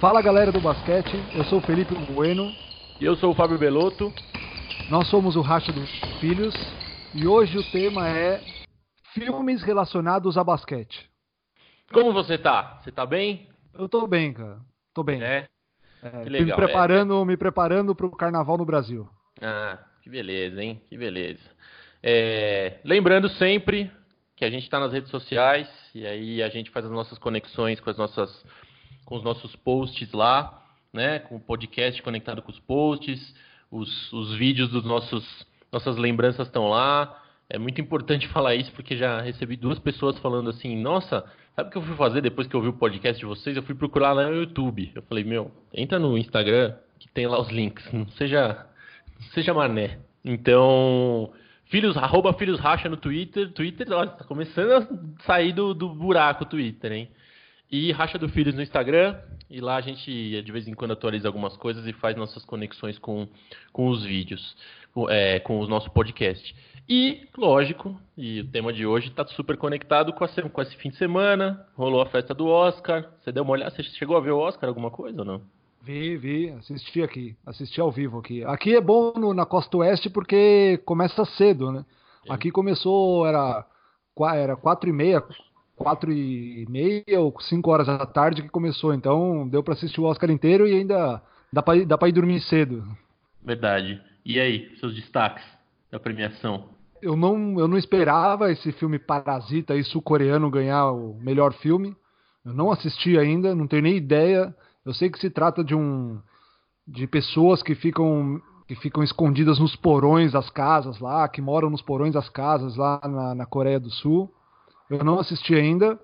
Fala galera do basquete, eu sou o Felipe Bueno. E eu sou o Fábio Belotto. Nós somos o Racha dos Filhos e hoje o tema é filmes relacionados a basquete. Como você tá? Você tá bem? Eu tô bem, cara. Tô bem. É. é legal, me preparando, é. me preparando pro carnaval no Brasil. Ah, que beleza, hein? Que beleza. É, lembrando sempre que a gente está nas redes sociais e aí a gente faz as nossas conexões com as nossas com os nossos posts lá, né? Com o podcast conectado com os posts, os, os vídeos dos nossos nossas lembranças estão lá. É muito importante falar isso porque já recebi duas pessoas falando assim: "Nossa, sabe o que eu fui fazer depois que eu vi o podcast de vocês? Eu fui procurar lá no YouTube". Eu falei: "Meu, entra no Instagram que tem lá os links. Não seja não seja mané". Então, Filhos, arroba Filhos Racha no Twitter. Twitter, olha, tá começando a sair do, do buraco o Twitter, hein? E Racha do Filhos no Instagram. E lá a gente de vez em quando atualiza algumas coisas e faz nossas conexões com, com os vídeos, é, com o nosso podcast. E, lógico, e o tema de hoje está super conectado com, a, com esse fim de semana. Rolou a festa do Oscar. Você deu uma olhada? Você chegou a ver o Oscar alguma coisa ou não? Vi, vi, assisti aqui, assisti ao vivo aqui. Aqui é bom no, na costa oeste porque começa cedo, né? Aqui começou, era, era quatro e meia, quatro e meia ou cinco horas da tarde que começou, então deu para assistir o Oscar inteiro e ainda dá pra, dá pra ir dormir cedo. Verdade. E aí, seus destaques da premiação? Eu não, eu não esperava esse filme Parasita e sul-coreano ganhar o melhor filme. Eu não assisti ainda, não tenho nem ideia eu sei que se trata de um de pessoas que ficam que ficam escondidas nos porões das casas lá, que moram nos porões das casas lá na, na Coreia do Sul. Eu não assisti ainda.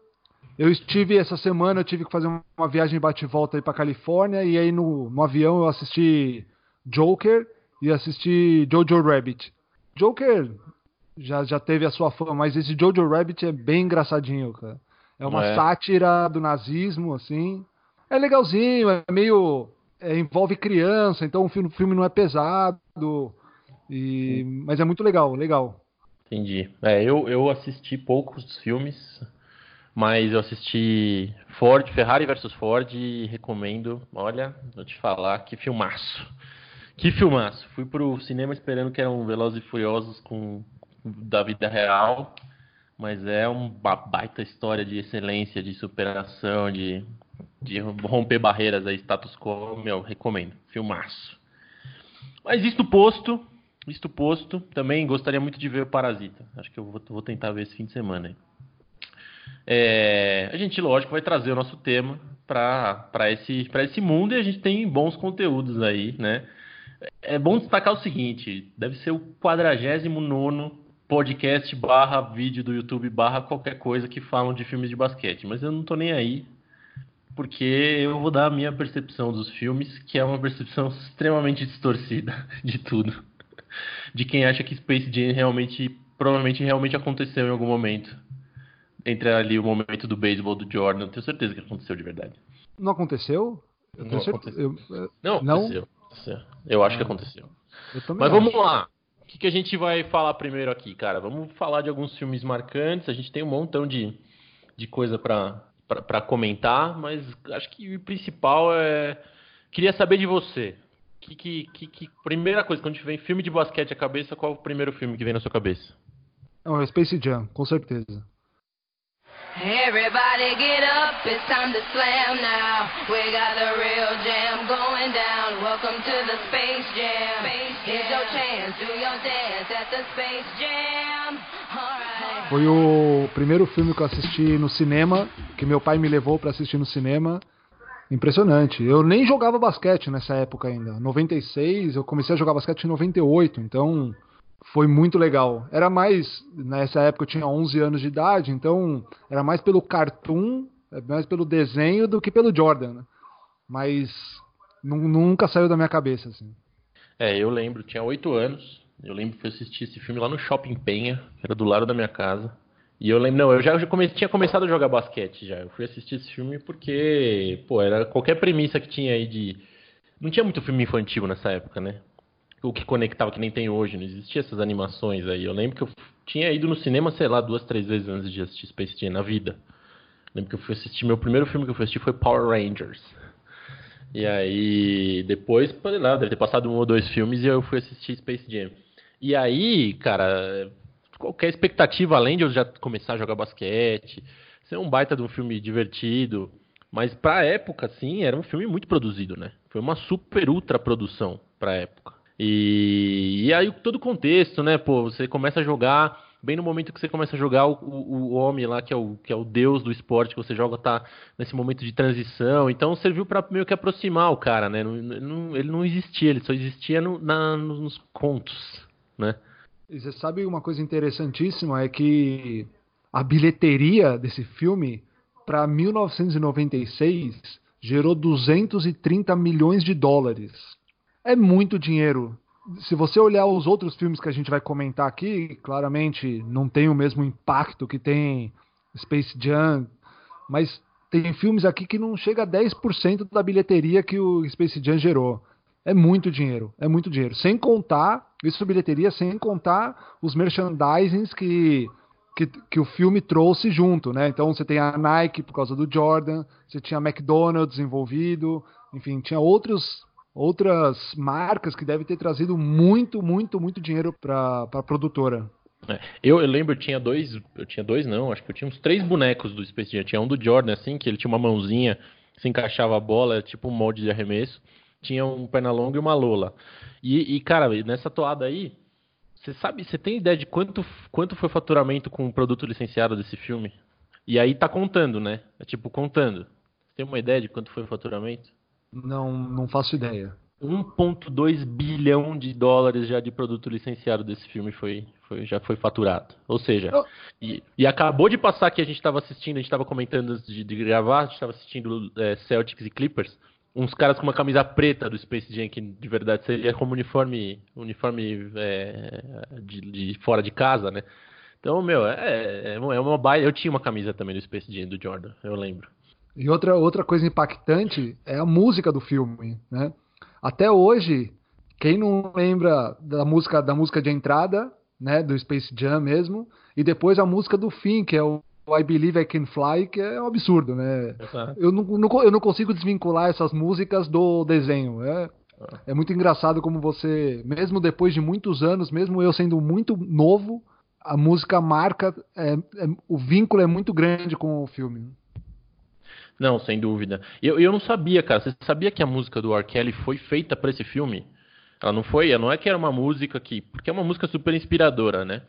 Eu estive essa semana, eu tive que fazer uma viagem bate-volta aí para Califórnia e aí no, no avião eu assisti Joker e assisti Jojo Rabbit. Joker já, já teve a sua fama, mas esse Jojo Rabbit é bem engraçadinho, cara. É uma é. sátira do nazismo, assim. É legalzinho, é meio. É, envolve criança, então o filme, o filme não é pesado. E, mas é muito legal, legal. Entendi. É, eu, eu assisti poucos filmes, mas eu assisti Ford, Ferrari versus Ford e recomendo. Olha, vou te falar, que filmaço. Que filmaço. Fui pro cinema esperando que eram Velozes e Furiosos com da vida real, mas é uma baita história de excelência, de superação, de de romper barreiras aí, status quo, meu, recomendo. Filmaço. Mas isto posto, isto posto, também gostaria muito de ver o Parasita. Acho que eu vou, vou tentar ver esse fim de semana aí. É, a gente, lógico, vai trazer o nosso tema para esse, esse mundo e a gente tem bons conteúdos aí, né? É bom destacar o seguinte: deve ser o 49 podcast barra vídeo do YouTube barra qualquer coisa que falam de filmes de basquete, mas eu não tô nem aí porque eu vou dar a minha percepção dos filmes, que é uma percepção extremamente distorcida de tudo. De quem acha que Space Jam realmente, provavelmente realmente aconteceu em algum momento. Entre ali o momento do beisebol do Jordan, eu tenho certeza que aconteceu de verdade. Não aconteceu? Eu não aconteceu. Eu, não, não, aconteceu. Eu acho ah, que aconteceu. Mas vamos acho. lá. O que, que a gente vai falar primeiro aqui, cara? Vamos falar de alguns filmes marcantes. A gente tem um montão de, de coisa para para comentar, mas acho que o principal é. Queria saber de você. Que, que, que, que, primeira coisa, quando vem filme de basquete à cabeça, qual é o primeiro filme que vem na sua cabeça? Não, é Space Jam, com certeza. Everybody get up, it's time to slam now. We got the real jam going down. Welcome to the Space Jam. Here's your chance, do your dance at the Space Jam. Foi o primeiro filme que eu assisti no cinema, que meu pai me levou para assistir no cinema. Impressionante. Eu nem jogava basquete nessa época ainda. 96, eu comecei a jogar basquete em 98, então foi muito legal. Era mais, nessa época eu tinha 11 anos de idade, então era mais pelo cartoon, mais pelo desenho do que pelo Jordan. Né? Mas nunca saiu da minha cabeça. Assim. É, eu lembro, tinha 8 anos. Eu lembro que eu assisti esse filme lá no Shopping Penha, que era do lado da minha casa. E eu lembro, não, eu já, come, tinha começado a jogar basquete já. Eu fui assistir esse filme porque, pô, era qualquer premissa que tinha aí de. Não tinha muito filme infantil nessa época, né? o que conectava que nem tem hoje, não existia essas animações aí. Eu lembro que eu tinha ido no cinema, sei lá, duas, três vezes antes de assistir Space Jam na vida. lembro que eu fui assistir, meu primeiro filme que eu fui assistir foi Power Rangers. E aí, depois, lá, deve ter passado um ou dois filmes e eu fui assistir Space Jam. E aí, cara, qualquer expectativa além de eu já começar a jogar basquete, ser um baita de um filme divertido, mas pra época, sim, era um filme muito produzido, né? Foi uma super ultra produção pra época. E, e aí todo o contexto, né? Pô, você começa a jogar bem no momento que você começa a jogar, o, o, homem lá, que é o, que é o deus do esporte que você joga, tá nesse momento de transição. Então serviu para meio que aproximar o cara, né? Não, não, ele não existia, ele só existia no, na, nos contos, né? E você sabe uma coisa interessantíssima é que a bilheteria desse filme para 1996 gerou 230 milhões de dólares. É muito dinheiro. Se você olhar os outros filmes que a gente vai comentar aqui, claramente não tem o mesmo impacto que tem Space Jam, mas tem filmes aqui que não chega a 10% da bilheteria que o Space Jam gerou. É muito dinheiro, é muito dinheiro. Sem contar, isso bilheteria, sem contar os merchandisings que, que, que, o filme trouxe junto, né? Então você tem a Nike por causa do Jordan, você tinha a McDonald's envolvido, enfim, tinha outros, outras marcas que devem ter trazido muito, muito, muito dinheiro para a produtora. É, eu, eu, lembro, eu tinha dois, eu tinha dois não, acho que eu tinha uns três bonecos do Space Jam. Tinha um do Jordan, assim, que ele tinha uma mãozinha, se encaixava a bola, tipo um molde de arremesso tinha um Pernalonga e uma Lola. E, e, cara, nessa toada aí, você sabe, você tem ideia de quanto, quanto foi o faturamento com o produto licenciado desse filme? E aí tá contando, né? É tipo, contando. Você tem uma ideia de quanto foi o faturamento? Não, não faço ideia. 1.2 bilhão de dólares já de produto licenciado desse filme foi, foi já foi faturado. Ou seja, oh. e, e, acabou de passar que a gente estava assistindo, a gente estava comentando antes de, de gravar, a gente estava assistindo é, Celtics e Clippers uns caras com uma camisa preta do Space Jam, que de verdade seria como uniforme, uniforme é, de, de, fora de casa, né? Então, meu, é, é, é uma baia. Eu tinha uma camisa também do Space Jam do Jordan, eu lembro. E outra, outra coisa impactante é a música do filme, né? Até hoje, quem não lembra da música da música de entrada, né, do Space Jam mesmo, e depois a música do fim, que é o I Believe I Can Fly, que é um absurdo, né? Eu não, não, eu não consigo desvincular essas músicas do desenho. É, é muito engraçado como você, mesmo depois de muitos anos, mesmo eu sendo muito novo, a música marca, é, é, o vínculo é muito grande com o filme. Não, sem dúvida. Eu, eu não sabia, cara. Você sabia que a música do R. Kelly foi feita para esse filme? Ela não foi, não é que era uma música que. Porque é uma música super inspiradora, né?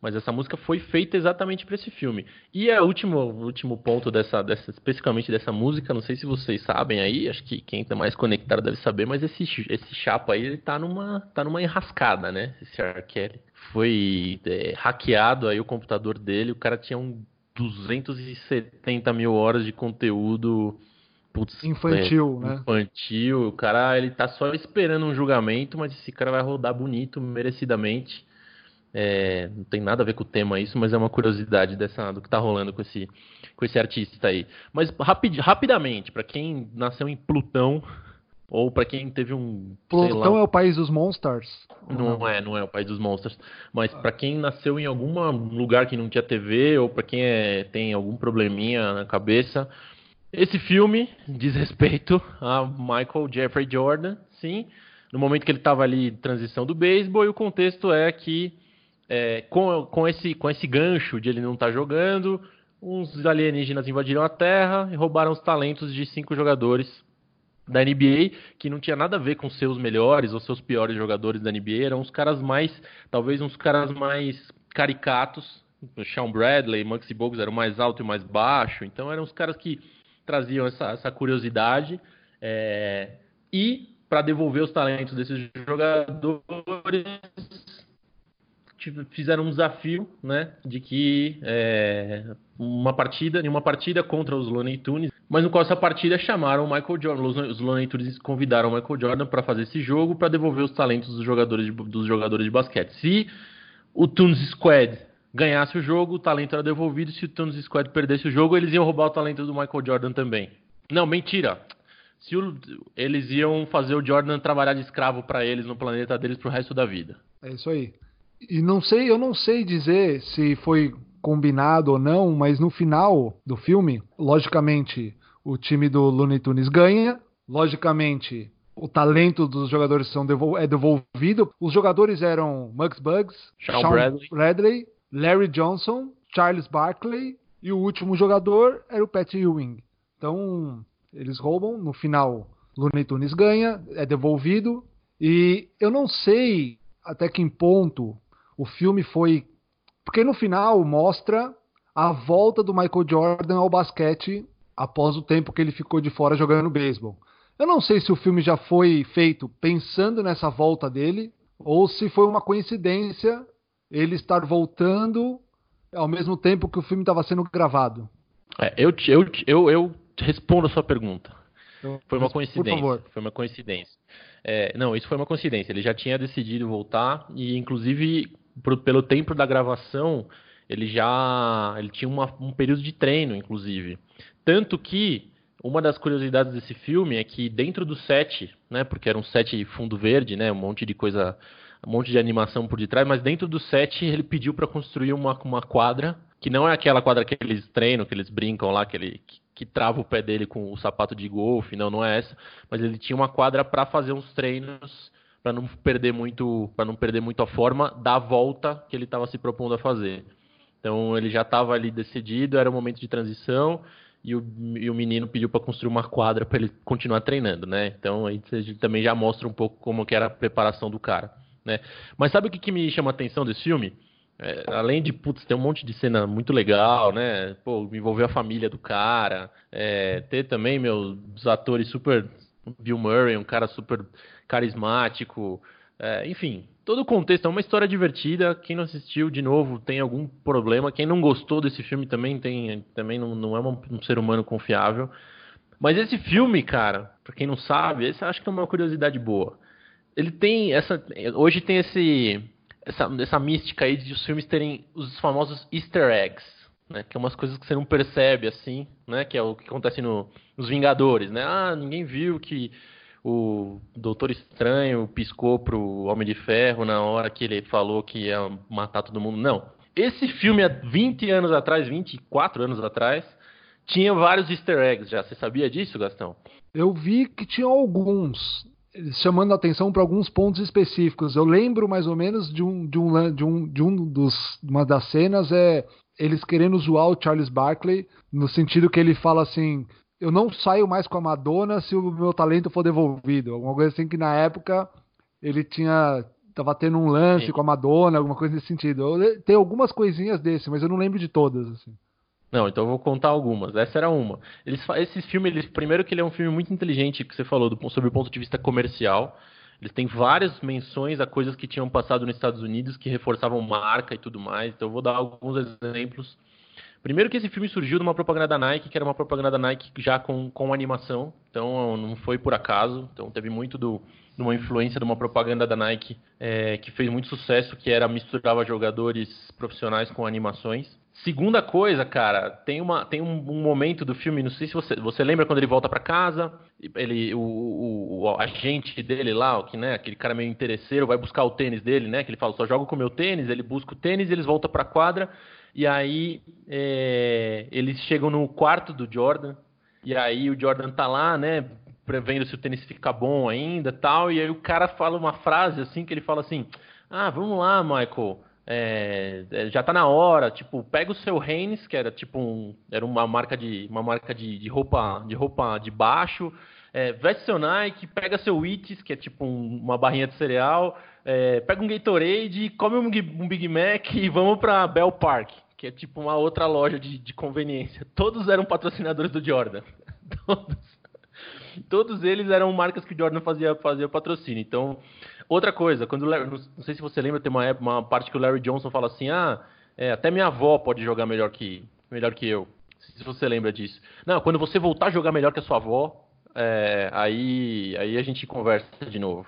Mas essa música foi feita exatamente para esse filme. E é o último, último ponto dessa, dessa, especificamente dessa música, não sei se vocês sabem aí, acho que quem tá mais conectado deve saber, mas esse, esse chapa aí, ele tá numa, tá numa enrascada, né? Esse R. Kelly. Foi é, hackeado aí o computador dele, o cara tinha um 270 mil horas de conteúdo putz, infantil, é, né? Infantil. O cara, ele tá só esperando um julgamento, mas esse cara vai rodar bonito, merecidamente. É, não tem nada a ver com o tema isso, mas é uma curiosidade dessa, do que está rolando com esse, com esse artista aí. Mas rapid, rapidamente, para quem nasceu em Plutão, ou para quem teve um. Plutão lá, é o país dos monsters? Não é, não é o país dos monsters. Mas para quem nasceu em algum lugar que não tinha TV, ou para quem é, tem algum probleminha na cabeça, esse filme diz respeito a Michael Jeffrey Jordan, sim. No momento que ele estava ali transição do beisebol, e o contexto é que é, com, com, esse, com esse gancho de ele não estar tá jogando, uns alienígenas invadiram a Terra e roubaram os talentos de cinco jogadores da NBA, que não tinha nada a ver com seus melhores ou seus piores jogadores da NBA, eram os caras mais, talvez uns caras mais caricatos, Sean Bradley, Maxi Bogues eram mais alto e mais baixo, então eram os caras que traziam essa, essa curiosidade é, e para devolver os talentos desses jogadores fizeram um desafio, né, de que é, uma partida, em uma partida contra os Looney Tunes, mas no qual essa partida chamaram o Michael Jordan, os, Looney Tunes convidaram o Michael Jordan para fazer esse jogo para devolver os talentos dos jogadores de, dos jogadores de basquete. Se o Tunes Squad ganhasse o jogo, o talento era devolvido. Se o Tunes Squad perdesse o jogo, eles iam roubar o talento do Michael Jordan também. Não, mentira. Se o, eles iam fazer o Jordan trabalhar de escravo para eles no planeta deles pro resto da vida. É isso aí. E não sei, eu não sei dizer se foi combinado ou não, mas no final do filme, logicamente, o time do Looney Tunes ganha, logicamente, o talento dos jogadores são devol é devolvido. Os jogadores eram Muggs Bugs, Sean, Sean Bradley. Bradley, Larry Johnson, Charles Barkley e o último jogador era o Pat Ewing. Então, eles roubam, no final, Looney Tunes ganha, é devolvido. E eu não sei até que ponto o filme foi. Porque no final mostra a volta do Michael Jordan ao basquete após o tempo que ele ficou de fora jogando beisebol. Eu não sei se o filme já foi feito pensando nessa volta dele ou se foi uma coincidência ele estar voltando ao mesmo tempo que o filme estava sendo gravado. É, eu, eu, eu, eu respondo a sua pergunta. Então, foi uma coincidência. Por favor. Foi uma coincidência. É, não, isso foi uma coincidência. Ele já tinha decidido voltar e, inclusive, por, pelo tempo da gravação, ele já ele tinha uma, um período de treino, inclusive. Tanto que uma das curiosidades desse filme é que dentro do set, né, porque era um set fundo verde, né, um monte de coisa, um monte de animação por detrás, mas dentro do set ele pediu para construir uma, uma quadra que não é aquela quadra que eles treinam, que eles brincam lá, que ele que, que trava o pé dele com o sapato de golfe, não, não é essa, mas ele tinha uma quadra para fazer uns treinos para não perder muito, para não perder muito a forma da volta que ele estava se propondo a fazer. Então ele já estava ali decidido, era um momento de transição e o, e o menino pediu para construir uma quadra para ele continuar treinando, né? Então aí você também já mostra um pouco como que era a preparação do cara, né? Mas sabe o que, que me chama a atenção desse filme? É, além de, putz, ter um monte de cena muito legal, né? Pô, envolver a família do cara, é, ter também meus atores super. Bill Murray, um cara super carismático, é, enfim, todo o contexto é uma história divertida. Quem não assistiu, de novo, tem algum problema. Quem não gostou desse filme também tem, também não, não é um, ser humano confiável. Mas esse filme, cara, pra quem não sabe, esse acho que é uma curiosidade boa. Ele tem essa. Hoje tem esse. Essa, essa mística aí de os filmes terem os famosos easter eggs, né? Que é umas coisas que você não percebe assim, né? Que é o que acontece no, nos Vingadores, né? Ah, ninguém viu que o Doutor Estranho piscou pro Homem de Ferro na hora que ele falou que ia matar todo mundo. Não. Esse filme, há 20 anos atrás, 24 anos atrás, tinha vários easter eggs já. Você sabia disso, Gastão? Eu vi que tinha alguns, chamando a atenção para alguns pontos específicos. Eu lembro mais ou menos de um, de um, de um, de um dos, uma das cenas é eles querendo zoar o Charles Barkley, no sentido que ele fala assim: eu não saio mais com a Madonna se o meu talento for devolvido. Alguma coisa assim que na época ele tinha. Tava tendo um lance Sim. com a Madonna, alguma coisa nesse sentido. Tem algumas coisinhas desse, mas eu não lembro de todas, assim. Não, então eu vou contar algumas. Essa era uma. Eles, esse filme, eles, primeiro que ele é um filme muito inteligente, que você falou, do, sobre o ponto de vista comercial. Eles têm várias menções a coisas que tinham passado nos Estados Unidos que reforçavam marca e tudo mais. Então eu vou dar alguns exemplos Primeiro que esse filme surgiu de uma propaganda da Nike, que era uma propaganda da Nike já com, com animação, então não foi por acaso, então teve muito do, de uma influência de uma propaganda da Nike é, que fez muito sucesso, que era misturava jogadores profissionais com animações. Segunda coisa, cara, tem, uma, tem um, um momento do filme, não sei se você, você lembra quando ele volta para casa, ele, o, o, o, agente dele lá, que, né, aquele cara meio interesseiro, vai buscar o tênis dele, né, que ele fala, só joga com o meu tênis, ele busca o tênis, eles voltam pra quadra, e aí é, eles chegam no quarto do Jordan. E aí o Jordan tá lá, né? Prevendo se o tênis fica bom ainda tal. E aí o cara fala uma frase assim que ele fala assim: Ah, vamos lá, Michael. É, é já tá na hora, tipo, pega o seu Hanes, que era tipo um, era uma marca de uma marca de, de roupa de roupa de baixo, é, veste seu Nike, pega seu Wheaties, que é tipo um, uma barrinha de cereal, é, pega um Gatorade, come um, um, Big Mac e vamos pra Bell Park, que é tipo uma outra loja de, de conveniência. Todos eram patrocinadores do Jordan. Todos. Todos eles eram marcas que o Jordan fazia, fazia patrocínio. Então, outra coisa, quando Larry, não sei se você lembra, tem uma, uma parte que o Larry Johnson fala assim: ah, é, até minha avó pode jogar melhor que, melhor que eu. Se você lembra disso. Não, quando você voltar a jogar melhor que a sua avó, é, aí, aí a gente conversa de novo.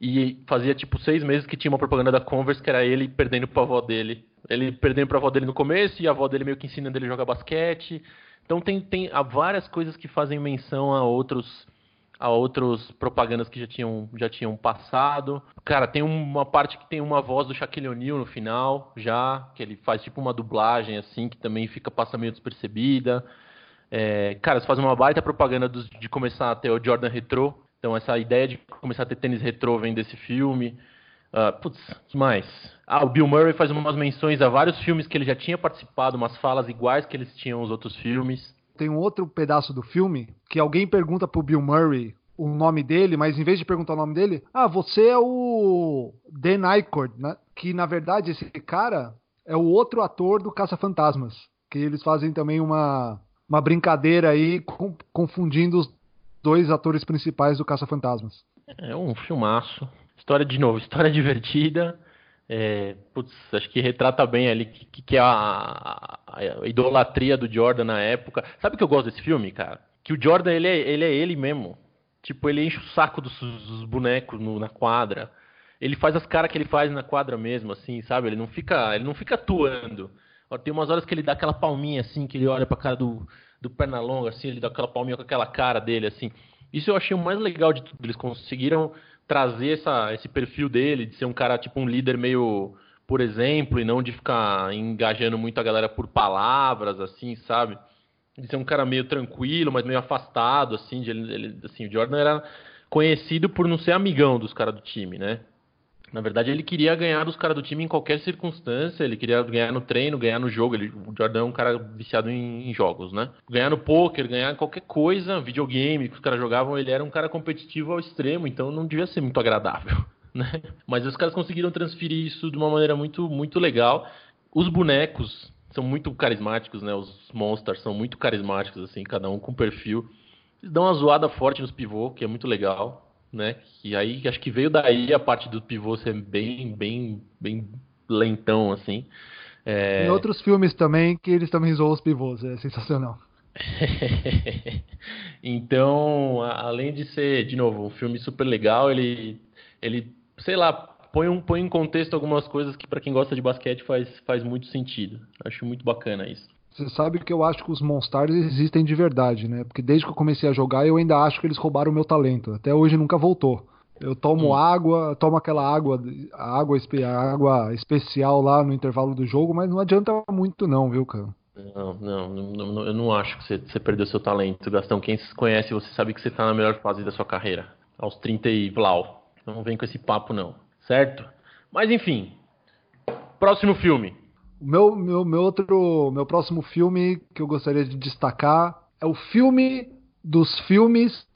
E fazia tipo seis meses que tinha uma propaganda da Converse que era ele perdendo pra avó dele. Ele perdendo pra avó dele no começo e a avó dele meio que ensinando ele a jogar basquete. Então tem, tem há várias coisas que fazem menção a outros a outros propagandas que já tinham, já tinham passado. Cara, tem uma parte que tem uma voz do Shaquille O'Neal no final, já, que ele faz tipo uma dublagem assim, que também fica passa meio despercebida. É, cara, você faz uma baita propaganda de começar a ter o Jordan Retro. Então, essa ideia de começar a ter tênis retrô vem desse filme. Uh, putz, mais? Ah, o Bill Murray faz umas menções a vários filmes que ele já tinha participado, umas falas iguais que eles tinham nos outros filmes. Tem um outro pedaço do filme que alguém pergunta pro Bill Murray o nome dele, mas em vez de perguntar o nome dele, ah, você é o Dan Aykroyd, né? Que na verdade esse cara é o outro ator do Caça-Fantasmas, que eles fazem também uma uma brincadeira aí com, confundindo os dois atores principais do Caça-Fantasmas. É um filmaço. História de novo, história divertida. É, putz, acho que retrata bem ali que, que é a, a, idolatria do Jordan na época. Sabe que eu gosto desse filme, cara? Que o Jordan ele é ele, é ele mesmo. Tipo, ele enche o saco dos, dos bonecos no, na quadra. Ele faz as caras que ele faz na quadra mesmo, assim, sabe? Ele não fica, ele não fica atuando. Tem umas horas que ele dá aquela palminha assim, que ele olha pra cara do, do Pernalonga, assim, ele dá aquela palminha com aquela cara dele, assim. Isso eu achei o mais legal de tudo. Eles conseguiram trazer essa, esse perfil dele, de ser um cara, tipo, um líder meio por exemplo, e não de ficar engajando muito a galera por palavras, assim, sabe? De ser um cara meio tranquilo, mas meio afastado, assim, de ele, assim, o Jordan era conhecido por não ser amigão dos caras do time, né? Na verdade, ele queria ganhar dos caras do time em qualquer circunstância. Ele queria ganhar no treino, ganhar no jogo. Ele, o Jordan é um cara viciado em, em, jogos, né? Ganhar no poker, ganhar qualquer coisa, videogame que os caras jogavam. Ele era um cara competitivo ao extremo, então não devia ser muito agradável, né? Mas os caras conseguiram transferir isso de uma maneira muito, muito legal. Os bonecos são muito carismáticos, né? Os monsters são muito carismáticos, assim, cada um com perfil. Eles dão uma zoada forte nos pivô, que é muito legal né? E aí acho que veio daí a parte do pivô ser bem, bem, bem lentão, assim. É... Em outros filmes também, que eles também zoam os pivôs, é sensacional. então, além de ser, de novo, um filme super legal, ele, ele sei lá, põe, um, põe em contexto algumas coisas que para quem gosta de basquete faz, faz muito sentido. Acho muito bacana isso. Você sabe que eu acho que os Monstars existem de verdade, né? Porque desde que eu comecei a jogar, eu ainda acho que eles roubaram o meu talento. Até hoje nunca voltou. Eu tomo hum. água, tomo aquela água, a água, a água especial lá no intervalo do jogo, mas não adianta muito não, viu, cara? Não, não, não, eu não acho que você, você perdeu seu talento, Gastão. Quem se conhece, você sabe que você tá na melhor fase da sua carreira. Aos 30 e blau. Não vem com esse papo, não. Certo? Mas enfim. Próximo filme. O meu, meu, meu outro, meu próximo filme que eu gostaria de destacar é o filme dos filmes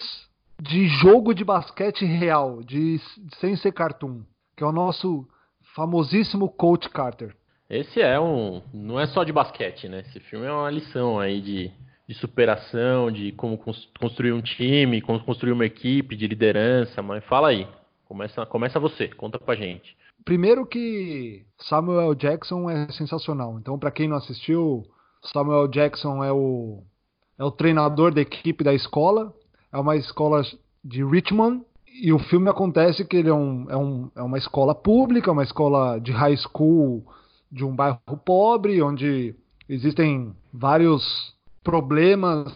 de jogo de basquete real, de, sem ser cartoon, que é o nosso famosíssimo Coach Carter. Esse é um, não é só de basquete, né? Esse filme é uma lição aí de, de superação, de como construir um time, como construir uma equipe, de liderança. Mas fala aí, começa, começa você, conta pra gente. Primeiro que Samuel Jackson é sensacional. Então, para quem não assistiu, Samuel Jackson é o, é o treinador da equipe da escola. É uma escola de Richmond. E o filme acontece que ele é, um, é, um, é uma escola pública, uma escola de high school de um bairro pobre, onde existem vários problemas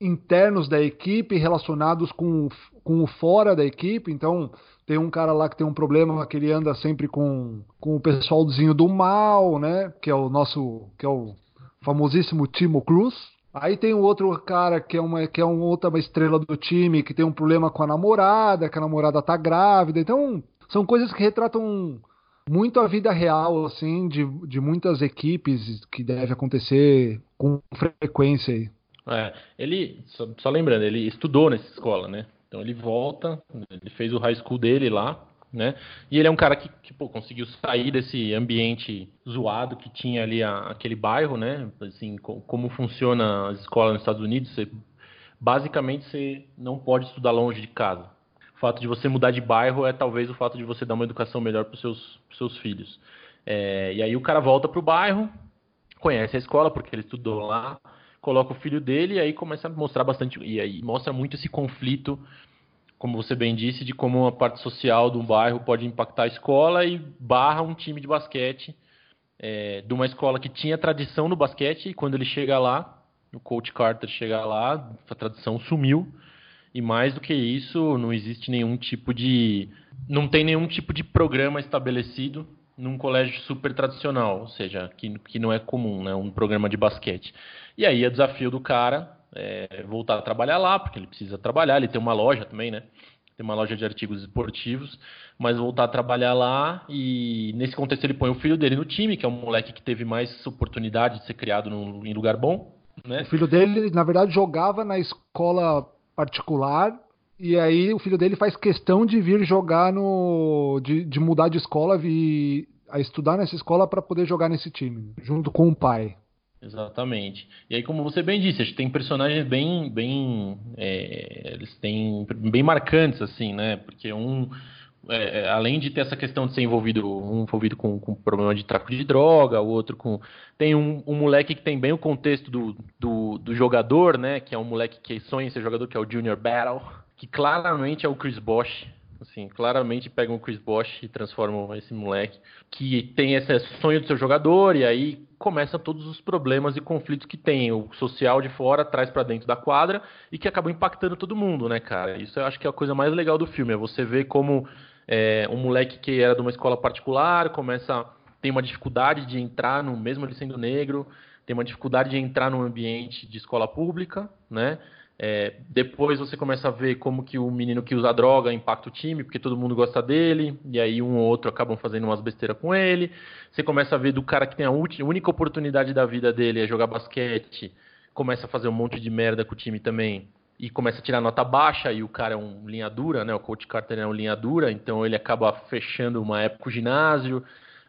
internos da equipe relacionados com, com o fora da equipe. Então, tem um cara lá que tem um problema que ele anda sempre com, com o pessoalzinho do mal, né? Que é o nosso, que é o famosíssimo Timo Cruz. Aí tem um outro cara que é uma que é uma outra estrela do time que tem um problema com a namorada, que a namorada tá grávida. Então, são coisas que retratam muito a vida real, assim, de, de muitas equipes que deve acontecer com frequência aí. É, ele, só, só lembrando, ele estudou nessa escola, né? Então ele volta, ele fez o high school dele lá, né? E ele é um cara que, que pô, conseguiu sair desse ambiente zoado que tinha ali a, aquele bairro, né? Assim, com, como funciona as escolas nos Estados Unidos, você, basicamente você não pode estudar longe de casa. O fato de você mudar de bairro é talvez o fato de você dar uma educação melhor para os seus, seus filhos. É, e aí o cara volta para o bairro, conhece a escola porque ele estudou lá, coloca o filho dele e aí começa a mostrar bastante e aí mostra muito esse conflito, como você bem disse, de como a parte social de um bairro pode impactar a escola e barra um time de basquete é, de uma escola que tinha tradição no basquete e quando ele chega lá, o coach Carter chega lá, a tradição sumiu. E mais do que isso, não existe nenhum tipo de não tem nenhum tipo de programa estabelecido num colégio super tradicional, ou seja, que, que não é comum, né, um programa de basquete. E aí é desafio do cara é, voltar a trabalhar lá, porque ele precisa trabalhar, ele tem uma loja também, né? Tem uma loja de artigos esportivos, mas voltar a trabalhar lá e nesse contexto ele põe o filho dele no time, que é um moleque que teve mais oportunidade de ser criado num, em lugar bom, né? O filho dele, na verdade, jogava na escola particular e aí o filho dele faz questão de vir jogar no. de, de mudar de escola e a estudar nessa escola para poder jogar nesse time, junto com o pai. Exatamente. E aí, como você bem disse, tem personagens bem, bem, é, eles têm bem marcantes assim, né? Porque um, é, é, além de ter essa questão de ser envolvido, um envolvido com, com problema de tráfico de droga, o outro com tem um, um moleque que tem bem o contexto do, do, do, jogador, né? Que é um moleque que sonha em ser jogador, que é o Junior Battle, que claramente é o Chris Bosch Assim, claramente pegam o Chris Bosh e transformam esse moleque que tem esse sonho de ser jogador e aí começa todos os problemas e conflitos que tem. O social de fora traz para dentro da quadra e que acabam impactando todo mundo, né, cara? Isso eu acho que é a coisa mais legal do filme. É você ver como é, um moleque que era de uma escola particular começa tem uma dificuldade de entrar no mesmo ele sendo negro, tem uma dificuldade de entrar num ambiente de escola pública, né? É, depois você começa a ver como que o menino que usa droga impacta o time, porque todo mundo gosta dele, e aí um ou outro acabam fazendo umas besteiras com ele. Você começa a ver do cara que tem a única oportunidade da vida dele é jogar basquete, começa a fazer um monte de merda com o time também, e começa a tirar nota baixa, e o cara é um linha dura, né? O coach Carter é um linha dura, então ele acaba fechando uma época o ginásio,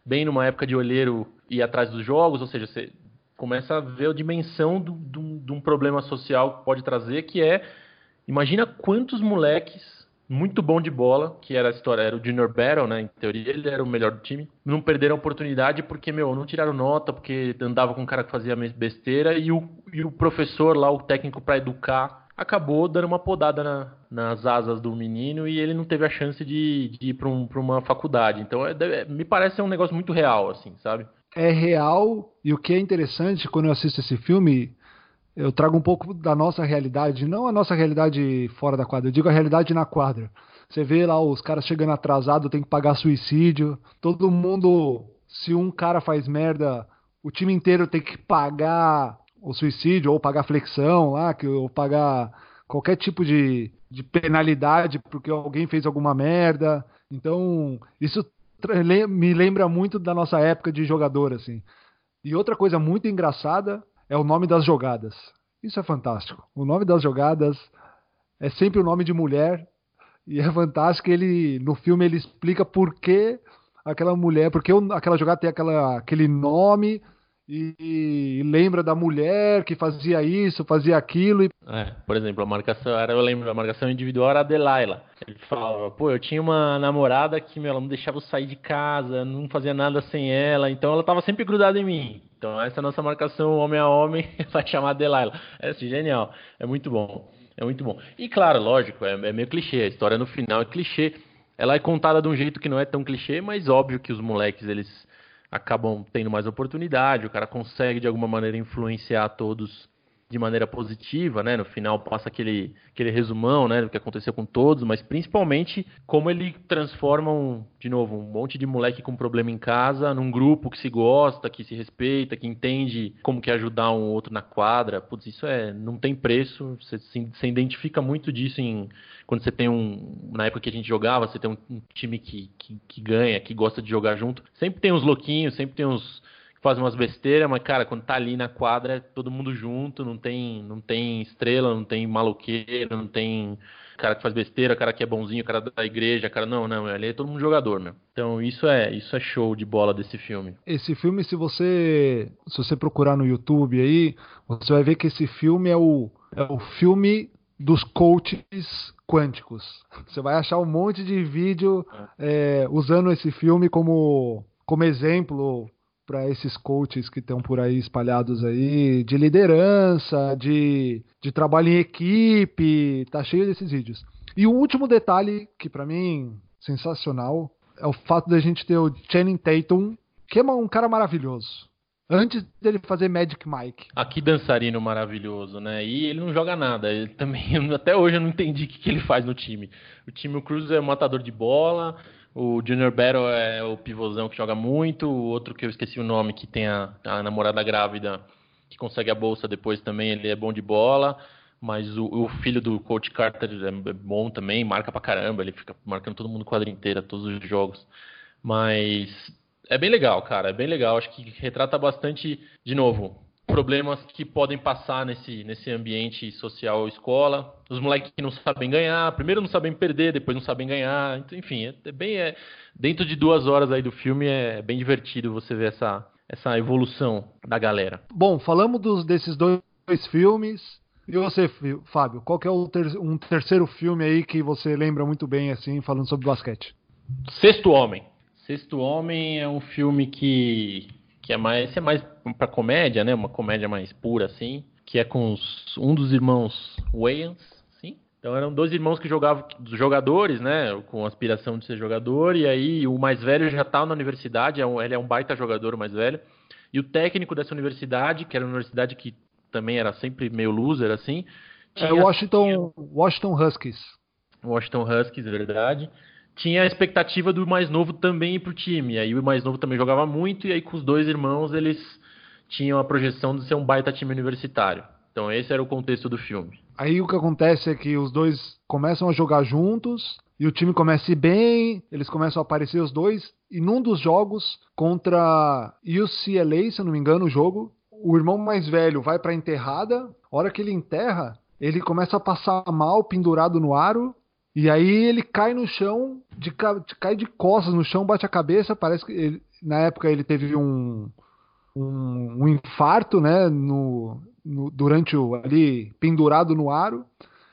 bem numa época de olheiro ir atrás dos jogos, ou seja, você começa a ver a dimensão de um problema social que pode trazer, que é, imagina quantos moleques muito bom de bola, que era a história, era o Junior Battle, né? Em teoria ele era o melhor do time. Não perderam a oportunidade porque, meu, não tiraram nota, porque andava com um cara que fazia besteira e o, e o professor lá, o técnico para educar, acabou dando uma podada na, nas asas do menino e ele não teve a chance de, de ir para um, uma faculdade. Então, é, é, me parece um negócio muito real, assim, sabe? É real e o que é interessante quando eu assisto esse filme, eu trago um pouco da nossa realidade, não a nossa realidade fora da quadra, eu digo a realidade na quadra. Você vê lá os caras chegando atrasado, tem que pagar suicídio, todo mundo, se um cara faz merda, o time inteiro tem que pagar o suicídio ou pagar flexão lá, ou pagar qualquer tipo de, de penalidade porque alguém fez alguma merda. Então, isso me lembra muito da nossa época de jogador, assim. E outra coisa muito engraçada é o nome das jogadas. Isso é fantástico. O nome das jogadas é sempre o nome de mulher e é fantástico. Ele no filme ele explica por que aquela mulher, porque aquela jogada tem aquela, aquele nome e, e, lembra da mulher que fazia isso, fazia aquilo. E... É, por exemplo, a marcação era, eu lembro, a marcação individual era a Delilah. Ele falava, pô, eu tinha uma namorada que meu, ela não deixava eu sair de casa, não fazia nada sem ela, então ela tava sempre grudada em mim. Então essa é nossa marcação homem a homem vai chamar Delilah. É assim, genial, é muito bom, é muito bom. E claro, lógico, é, é meio clichê, a história no final é clichê. Ela é contada de um jeito que não é tão clichê, mas óbvio que os moleques, eles acabam tendo mais oportunidade, o cara consegue de alguma maneira influenciar todos de maneira positiva, né? No final passa aquele, aquele resumão, né, do que aconteceu com todos, mas principalmente como ele transforma, um, de novo, um monte de moleque com problema em casa num grupo que se gosta, que se respeita, que entende como que ajudar um outro na quadra. Putz, isso é, não tem preço. Você, você identifica muito disso em quando você tem um, na época que a gente jogava, você tem um, um time que, que, que ganha, que gosta de jogar junto. Sempre tem uns louquinhos, sempre tem uns faz umas besteiras, mas, cara, quando tá ali na quadra, é todo mundo junto, não tem, não tem estrela, não tem maloqueiro, não tem cara que faz besteira, cara que é bonzinho, cara da igreja, cara, não, não, ali é todo mundo jogador, meu. Então isso é, isso é show de bola desse filme. Esse filme, se você, se você procurar no YouTube aí, você vai ver que esse filme é o, é o filme dos coaches quânticos. Você vai achar um monte de vídeo é, é usando esse filme como, como exemplo para esses coaches que estão por aí espalhados aí, de liderança, de, de trabalho em equipe, tá cheio desses vídeos. E o último detalhe, que para mim sensacional, é o fato da gente ter o Channing Tatum, que é um cara maravilhoso. Antes dele fazer Magic Mike. Aqui dançarino maravilhoso, né? E ele não joga nada. Ele também, até hoje eu não entendi o que, que ele faz no time. O time o Cruz é um matador de bola, o Junior Battle é o pivôzão que joga muito. O outro que eu esqueci o nome, que tem a, a namorada grávida, que consegue a bolsa depois também, ele é bom de bola. Mas o, o filho do Coach Carter é bom também, marca pra caramba, ele fica marcando todo mundo quadra inteira, todos os jogos. Mas é bem legal, cara, é bem legal. Acho que retrata bastante, de novo, problemas que podem passar nesse, nesse ambiente social escola. Os moleques que não sabem ganhar, primeiro não sabem perder, depois não sabem ganhar. Então, enfim, é, é bem. É, dentro de duas horas aí do filme é bem divertido você ver essa, essa evolução da galera. Bom, falamos dos, desses dois filmes. E você, Fábio, qual que é ter, um terceiro filme aí que você lembra muito bem, assim, falando sobre basquete? Sexto Homem. Sexto Homem é um filme que que é mais, é mais para comédia, né? Uma comédia mais pura assim, que é com os, um dos irmãos Wayans, sim. Então eram dois irmãos que jogavam jogadores, né? Com aspiração de ser jogador e aí o mais velho já tá na universidade, é um, ele é um baita jogador, o mais velho. E o técnico dessa universidade, que era uma universidade que também era sempre meio loser assim, é Washington, Washington Huskies. Washington Huskies, verdade tinha a expectativa do mais novo também ir pro time. Aí o mais novo também jogava muito, e aí com os dois irmãos eles tinham a projeção de ser um baita time universitário. Então esse era o contexto do filme. Aí o que acontece é que os dois começam a jogar juntos, e o time começa a ir bem, eles começam a aparecer os dois, e num dos jogos contra UCLA, se eu não me engano, o jogo, o irmão mais velho vai pra enterrada, a hora que ele enterra, ele começa a passar mal pendurado no aro, e aí ele cai no chão, de, cai de costas no chão, bate a cabeça. Parece que ele, na época ele teve um, um, um infarto, né? No, no, durante o ali pendurado no aro.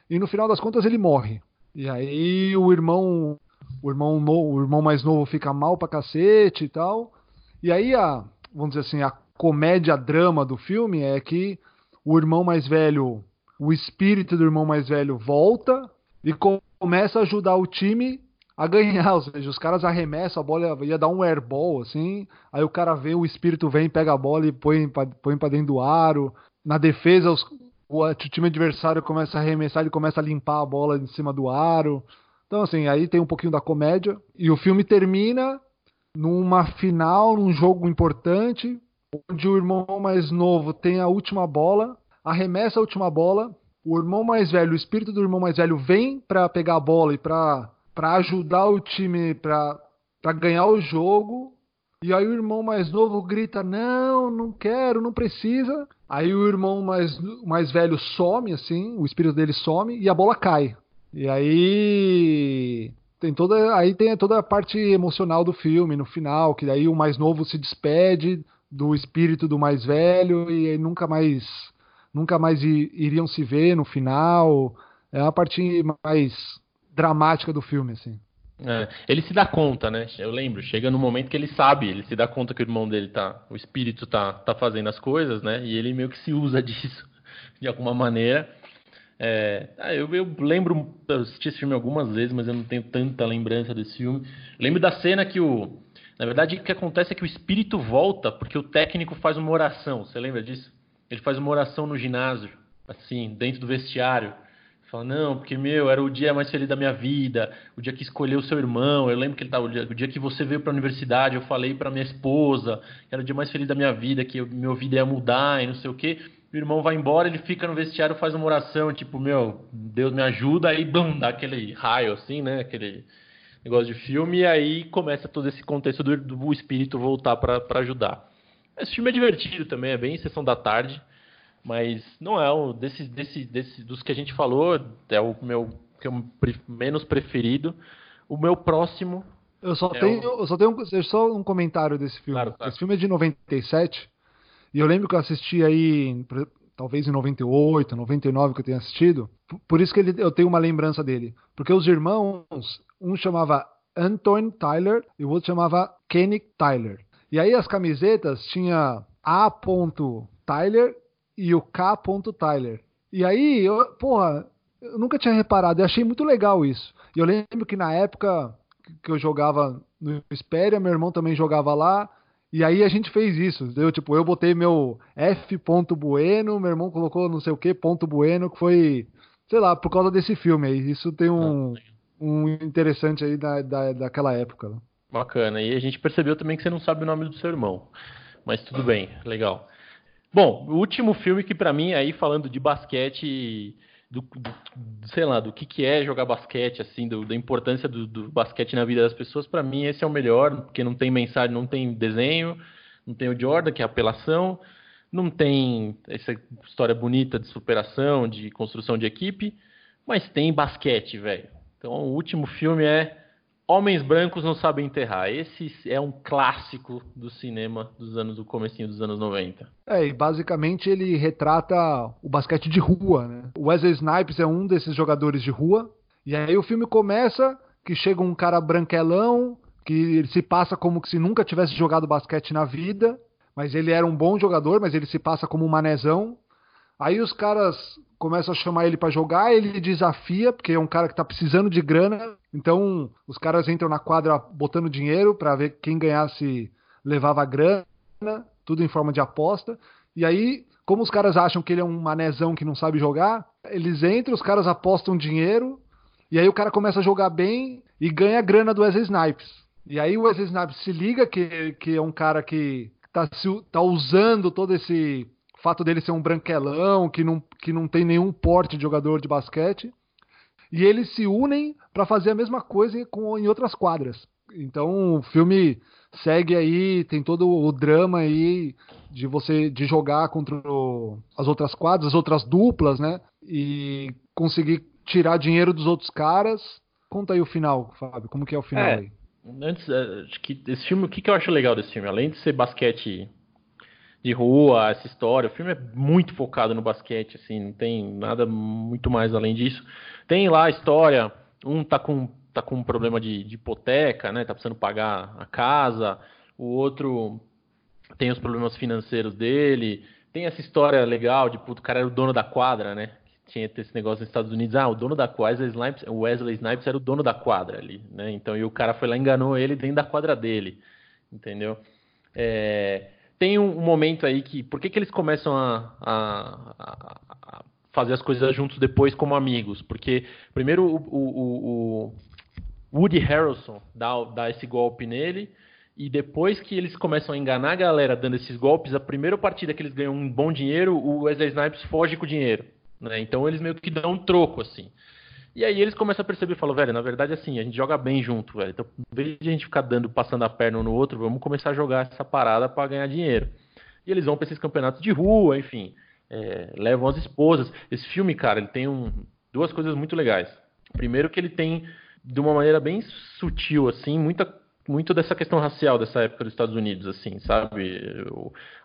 E no final das contas ele morre. E aí o irmão, o irmão, o irmão mais novo fica mal pra cacete e tal. E aí a, vamos dizer assim, a comédia drama do filme é que o irmão mais velho, o espírito do irmão mais velho volta e a ajudar o time a ganhar, ou seja, os caras arremessam a bola, ia dar um airball, assim, aí o cara vê, o espírito vem, pega a bola e põe pra, põe pra dentro do aro. Na defesa, os, o, o time adversário começa a arremessar, ele começa a limpar a bola em cima do aro. Então, assim, aí tem um pouquinho da comédia. E o filme termina numa final, num jogo importante, onde o irmão mais novo tem a última bola, arremessa a última bola, o irmão mais velho, o espírito do irmão mais velho vem para pegar a bola e para ajudar o time para ganhar o jogo. E aí o irmão mais novo grita: "Não, não quero, não precisa". Aí o irmão mais mais velho some assim, o espírito dele some e a bola cai. E aí tem toda aí tem toda a parte emocional do filme no final, que daí o mais novo se despede do espírito do mais velho e nunca mais nunca mais iriam se ver no final. É a parte mais dramática do filme, assim. É, ele se dá conta, né? Eu lembro, chega no momento que ele sabe, ele se dá conta que o irmão dele tá, o espírito tá, tá fazendo as coisas, né? E ele meio que se usa disso de alguma maneira. É, ah, eu, eu, lembro, eu assisti esse filme algumas vezes, mas eu não tenho tanta lembrança desse filme. Lembro da cena que o, na verdade, o que acontece é que o espírito volta porque o técnico faz uma oração. Você lembra disso? Ele faz uma oração no ginásio, assim, dentro do vestiário. Fala, não, porque, meu, era o dia mais feliz da minha vida, o dia que escolheu seu irmão. Eu lembro que ele tava, o dia, o dia que você veio para a universidade, eu falei para minha esposa que era o dia mais feliz da minha vida, que meu vida ia mudar e não sei o quê. O irmão vai embora, ele fica no vestiário, faz uma oração, tipo, meu, Deus me ajuda, aí, bum, dá aquele raio, assim, né, aquele negócio de filme, e aí começa todo esse contexto do, do espírito voltar para ajudar. Esse filme é divertido também, é bem sessão da tarde, mas não é o desse, desse, desse, dos que a gente falou, é o meu que é o menos preferido. O meu próximo. Eu só é tenho, o... eu só tenho um, só um comentário desse filme. Claro, claro. Esse filme é de 97 e eu lembro que eu assisti aí talvez em 98, 99 que eu tenho assistido. Por isso que ele, eu tenho uma lembrança dele, porque os irmãos, um chamava Anton Tyler e o outro chamava Kenny Tyler. E aí as camisetas tinha A. Tyler e o K. Tyler. E aí, eu, porra, eu nunca tinha reparado, eu achei muito legal isso. E eu lembro que na época que eu jogava no Espéria, meu irmão também jogava lá, e aí a gente fez isso. Eu, tipo, eu botei meu F. Bueno, meu irmão colocou não sei o que, ponto Bueno, que foi, sei lá, por causa desse filme aí. Isso tem um, ah, um interessante aí da, da, daquela época. Né? Bacana. E a gente percebeu também que você não sabe o nome do seu irmão. Mas tudo bem, legal. Bom, o último filme que para mim aí falando de basquete do, do, sei lá, do que, que é jogar basquete, assim, do, da importância do, do, basquete na vida das pessoas, para mim esse é o melhor, porque não tem mensagem, não tem desenho, não tem o Jordan, que é apelação, não tem essa história bonita de superação, de construção de equipe, mas tem basquete, velho. Então o último filme é Homens Brancos Não Sabem Enterrar. Esse é um clássico do cinema dos anos do comecinho dos anos 90. É, e basicamente ele retrata o basquete de rua, né? O Wesley Snipes é um desses jogadores de rua. E aí o filme começa que chega um cara branquelão, que se passa como se nunca tivesse jogado basquete na vida, mas ele era um bom jogador, mas ele se passa como um manezão. Aí os caras começam a chamar ele para jogar, ele desafia, porque é um cara que tá precisando de grana. Então, os caras entram na quadra botando dinheiro para ver quem ganhasse levava grana, tudo em forma de aposta. E aí, como os caras acham que ele é um manezão que não sabe jogar, eles entram, os caras apostam dinheiro, e aí o cara começa a jogar bem e ganha a grana do Wesley Snipes. E aí o Wesley Snipes se liga que, que é um cara que tá, tá usando todo esse fato dele ser um branquelão, que não, que não tem nenhum porte de jogador de basquete. E eles se unem para fazer a mesma coisa com, em outras quadras. Então o filme segue aí, tem todo o drama aí de você de jogar contra o, as outras quadras, as outras duplas, né? E conseguir tirar dinheiro dos outros caras. Conta aí o final, Fábio, como que é o final é, aí? Antes, é, acho que esse filme, o que, que eu acho legal desse filme? Além de ser basquete de rua, essa história. O filme é muito focado no basquete, assim, não tem nada muito mais além disso. Tem lá a história, um tá com, tá com um problema de, de hipoteca, né? Tá precisando pagar a casa, o outro tem os problemas financeiros dele. Tem essa história legal de puto, o cara era o dono da quadra, né? Tinha esse negócio nos Estados Unidos, ah, o dono da quadra, Snipes, Wesley Snipes era o dono da quadra ali, né? Então, e o cara foi lá enganou ele dentro da quadra dele, entendeu? É, tem um, momento aí que. Por que, que eles começam a, a, a, fazer as coisas juntos depois como amigos? Porque, primeiro, o, o, o Woody Harrelson dá, dá esse golpe nele. E depois que eles começam a enganar a galera dando esses golpes, a primeira partida que eles ganham um bom dinheiro, o Wesley Snipes foge com o dinheiro. Né? Então eles meio que dão um troco, assim. E aí eles começam a perceber, falam, velho, na verdade assim, a gente joga bem junto, velho. Então, em vez de a gente ficar dando, passando a perna um no outro, vamos começar a jogar essa parada para ganhar dinheiro. E eles vão para esses campeonatos de rua, enfim, é, levam as esposas. Esse filme, cara, ele tem um, duas coisas muito legais. Primeiro que ele tem, de uma maneira bem sutil, assim, muita muito dessa questão racial dessa época dos Estados Unidos, assim, sabe?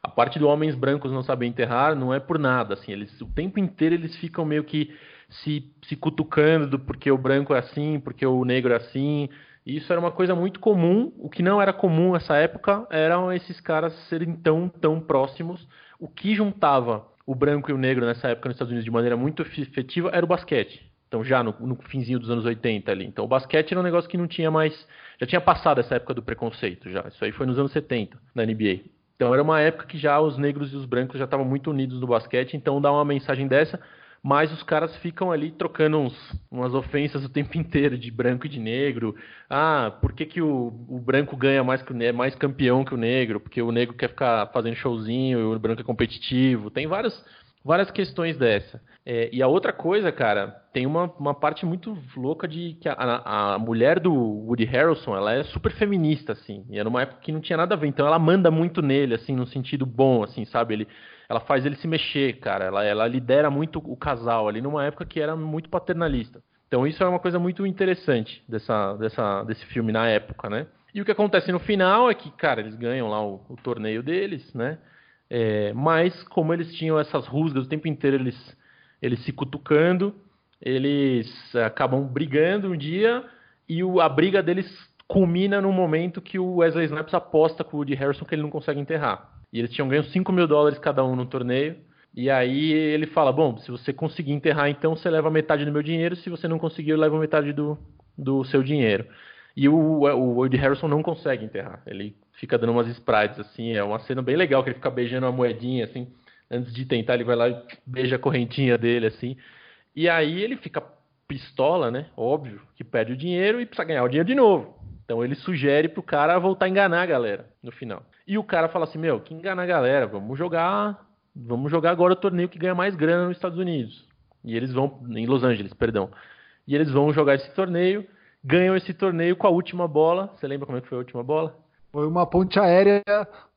a parte do homens brancos não saber enterrar não é por nada, assim, eles o tempo inteiro eles ficam meio que se, se cutucando porque o branco é assim, porque o negro é assim. isso era uma coisa muito comum. O que não era comum nessa época eram esses caras serem tão, tão próximos. O que juntava o branco e o negro nessa época nos Estados Unidos de maneira muito efetiva era o basquete. Então, já no, no finzinho dos anos 80 ali. Então, o basquete era um negócio que não tinha mais. Já tinha passado essa época do preconceito, já. Isso aí foi nos anos 70, na NBA. Então, era uma época que já os negros e os brancos já estavam muito unidos no basquete. Então, dar uma mensagem dessa mas os caras ficam ali trocando uns, umas ofensas o tempo inteiro de branco e de negro. Ah, por que, que o, o branco ganha mais que o é mais campeão que o negro? Porque o negro quer ficar fazendo showzinho e o branco é competitivo. Tem várias, várias questões dessa. É, e a outra coisa, cara, tem uma, uma parte muito louca de que a, a mulher do Woody Harrelson, ela é super feminista, assim. E era uma época que não tinha nada a ver. Então ela manda muito nele, assim, no sentido bom, assim, sabe? Ele ela faz ele se mexer, cara. Ela, ela lidera muito o casal ali numa época que era muito paternalista. Então isso é uma coisa muito interessante dessa, dessa, desse filme na época, né? E o que acontece no final é que, cara, eles ganham lá o, o torneio deles, né? É, mas como eles tinham essas rusgas o tempo inteiro, eles, eles se cutucando, eles acabam brigando um dia e o, a briga deles culmina no momento que o Wesley Snipes aposta com o Woody Harrison que ele não consegue enterrar. E eles tinham ganho 5 mil dólares cada um no torneio. E aí ele fala: Bom, se você conseguir enterrar, então você leva metade do meu dinheiro. Se você não conseguir, eu levo metade do, do seu dinheiro. E o, o Woody Harrison não consegue enterrar. Ele fica dando umas sprites, assim. É uma cena bem legal que ele fica beijando uma moedinha, assim. Antes de tentar, ele vai lá e beija a correntinha dele, assim. E aí ele fica pistola, né? Óbvio, que perde o dinheiro e precisa ganhar o dinheiro de novo. Então ele sugere pro cara voltar a enganar a galera no final. E o cara fala assim: Meu, que engana a galera, vamos jogar vamos jogar agora o torneio que ganha mais grana nos Estados Unidos. E eles vão, em Los Angeles, perdão. E eles vão jogar esse torneio, ganham esse torneio com a última bola. Você lembra como é que foi a última bola? Foi uma ponte aérea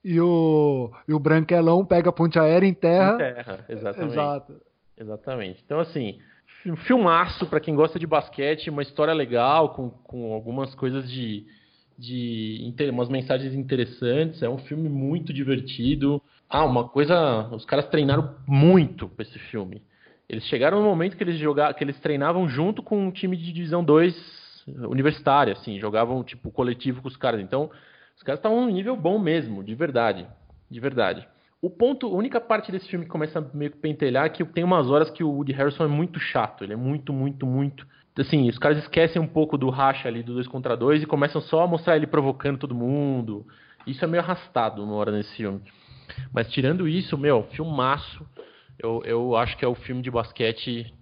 e o, e o Branquelão pega a ponte aérea em terra. Em terra, exatamente. Exato. Exatamente. Então, assim, um filmaço para quem gosta de basquete, uma história legal, com, com algumas coisas de, de. umas mensagens interessantes. É um filme muito divertido. Ah, uma coisa. Os caras treinaram muito para esse filme. Eles chegaram no momento que eles jogavam, que eles treinavam junto com um time de divisão 2 universitária, assim, jogavam tipo coletivo com os caras. Então, os caras estavam num nível bom mesmo, de verdade. De verdade. O ponto, a única parte desse filme que começa a meio que pentelhar é que tem umas horas que o Woody Harrison é muito chato. Ele é muito, muito, muito. Assim, os caras esquecem um pouco do racha ali do 2 contra 2 e começam só a mostrar ele provocando todo mundo. Isso é meio arrastado uma hora nesse filme. Mas tirando isso, meu, filmaço. Eu, eu acho que é o filme de basquete.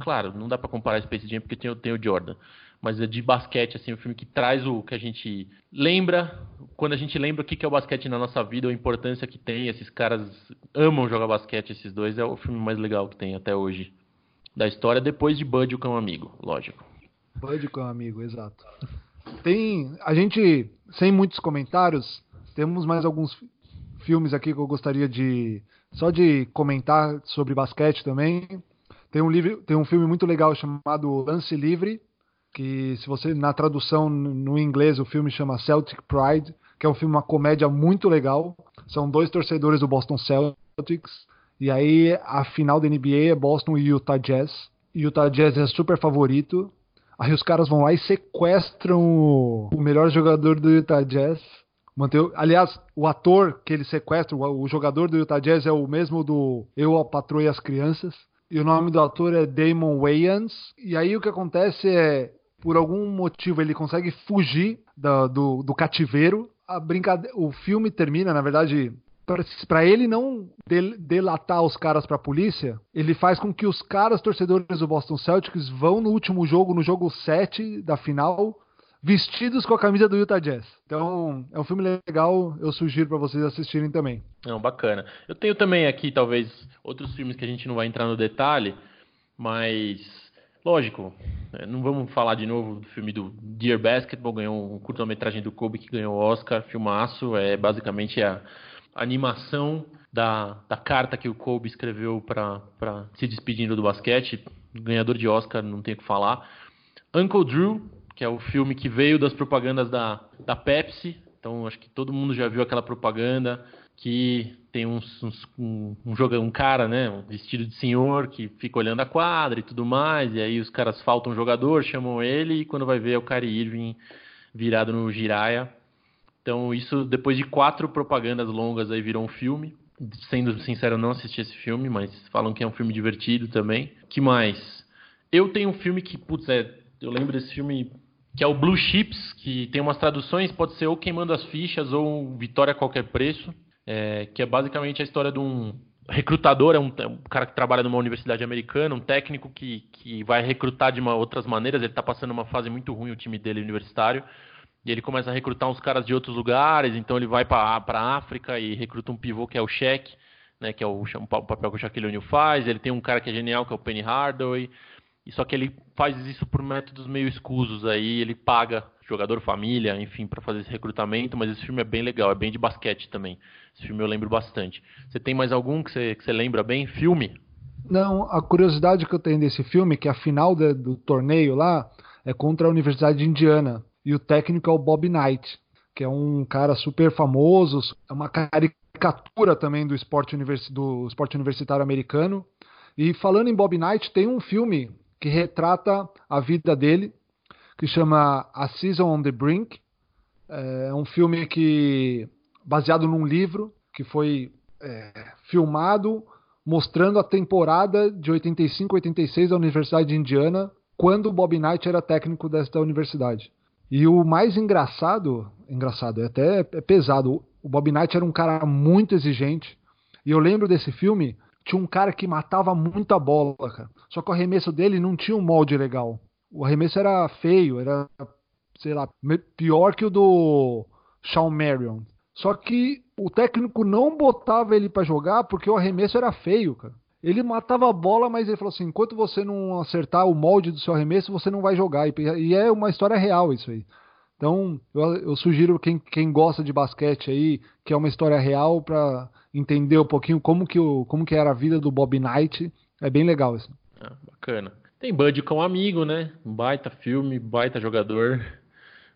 Claro, não dá para comparar Space Jam porque tem, tem o Jordan. Mas é de basquete, assim, um filme que traz o que a gente lembra, quando a gente lembra o que é o basquete na nossa vida, a importância que tem. Esses caras amam jogar basquete, esses dois. É o filme mais legal que tem até hoje da história, depois de Bud, o cão amigo, lógico. Bud, o cão amigo, exato. Tem. A gente, sem muitos comentários, temos mais alguns filmes aqui que eu gostaria de só de comentar sobre basquete também. Tem um, livro, tem um filme muito legal chamado Lance Livre, que se você na tradução no inglês o filme chama Celtic Pride, que é um filme uma comédia muito legal. São dois torcedores do Boston Celtics e aí a final da NBA é Boston e Utah Jazz. Utah Jazz é super favorito. Aí os caras vão lá e sequestram o melhor jogador do Utah Jazz Manter, aliás, o ator que ele sequestra, o, jogador do Utah Jazz é o mesmo do Eu, a Patroa e as Crianças. E o nome do ator é Damon Wayans. E aí o que acontece é, por algum motivo, ele consegue fugir do, do cativeiro. A brincadeira, o filme termina, na verdade, para ele não del, delatar os caras para a polícia, ele faz com que os caras torcedores do Boston Celtics vão no último jogo, no jogo 7 da final, vestidos com a camisa do Utah Jazz. Então, é um filme legal, eu sugiro para vocês assistirem também. Não, bacana. Eu tenho também aqui, talvez, outros filmes que a gente não vai entrar no detalhe, mas, lógico, é, não vamos falar de novo do filme do Dear Basketball, ganhou um curta-metragem do Kobe que ganhou o Oscar, filmaço, é basicamente a animação da, da carta que o Kobe escreveu para se despedindo do basquete, ganhador de Oscar, não tem o que falar. Uncle Drew, que é o filme que veio das propagandas da, da Pepsi. Então acho que todo mundo já viu aquela propaganda que tem uns, uns, um, um, um cara, né, um vestido de senhor que fica olhando a quadra e tudo mais, e aí os caras faltam um jogador, chamam ele e quando vai ver é o Kyrie Irving virado no Jiraya. Então isso depois de quatro propagandas longas aí virou um filme. Sendo sincero, eu não assisti esse filme, mas falam que é um filme divertido também. Que mais? Eu tenho um filme que, putz, é, eu lembro desse filme que é o Blue Chips, que tem umas traduções, pode ser ou Queimando as Fichas ou Vitória a Qualquer Preço, é, que é basicamente a história de um recrutador, é um, é um, cara que trabalha numa universidade americana, um técnico que, que vai recrutar de uma, outras maneiras, ele está passando uma fase muito ruim, o time dele universitário, e ele começa a recrutar uns caras de outros lugares, então ele vai para a África e recruta um pivô que é o Shaq, né, que é o, o papel que o Shaquille O'Neal faz, ele tem um cara que é genial, que é o Penny Hardaway, e só que ele faz isso por métodos meio escusos aí, ele paga jogador família, enfim, para fazer esse recrutamento, mas esse filme é bem legal, é bem de basquete também. Esse filme eu lembro bastante. Você tem mais algum que você, que você lembra bem? Filme? Não, a curiosidade que eu tenho desse filme é que a final de, do torneio lá é contra a Universidade de Indiana. E o técnico é o Bob Knight, que é um cara super famoso, é uma caricatura também do esporte, universi do esporte universitário americano. E falando em Bob Knight, tem um filme que retrata a vida dele, que chama A Season on the Brink. É um filme que baseado num livro que foi é, filmado mostrando a temporada de 85-86 da Universidade de Indiana, quando Bob Knight era técnico desta universidade. E o mais engraçado, engraçado, é até é pesado, o Bob Knight era um cara muito exigente. E eu lembro desse filme tinha um cara que matava muita bola, cara. Só que o arremesso dele não tinha um molde legal. O arremesso era feio, era, sei lá, pior que o do Sean Marion. Só que o técnico não botava ele para jogar porque o arremesso era feio, cara. Ele matava a bola, mas ele falou assim: enquanto você não acertar o molde do seu arremesso, você não vai jogar. E é uma história real isso aí. Então, eu, eu sugiro quem, quem gosta de basquete aí, que é uma história real, para entender um pouquinho como que, o, como que era a vida do Bob Knight. É bem legal isso. Ah, bacana. Tem Bud com um amigo, né? Baita filme, baita jogador,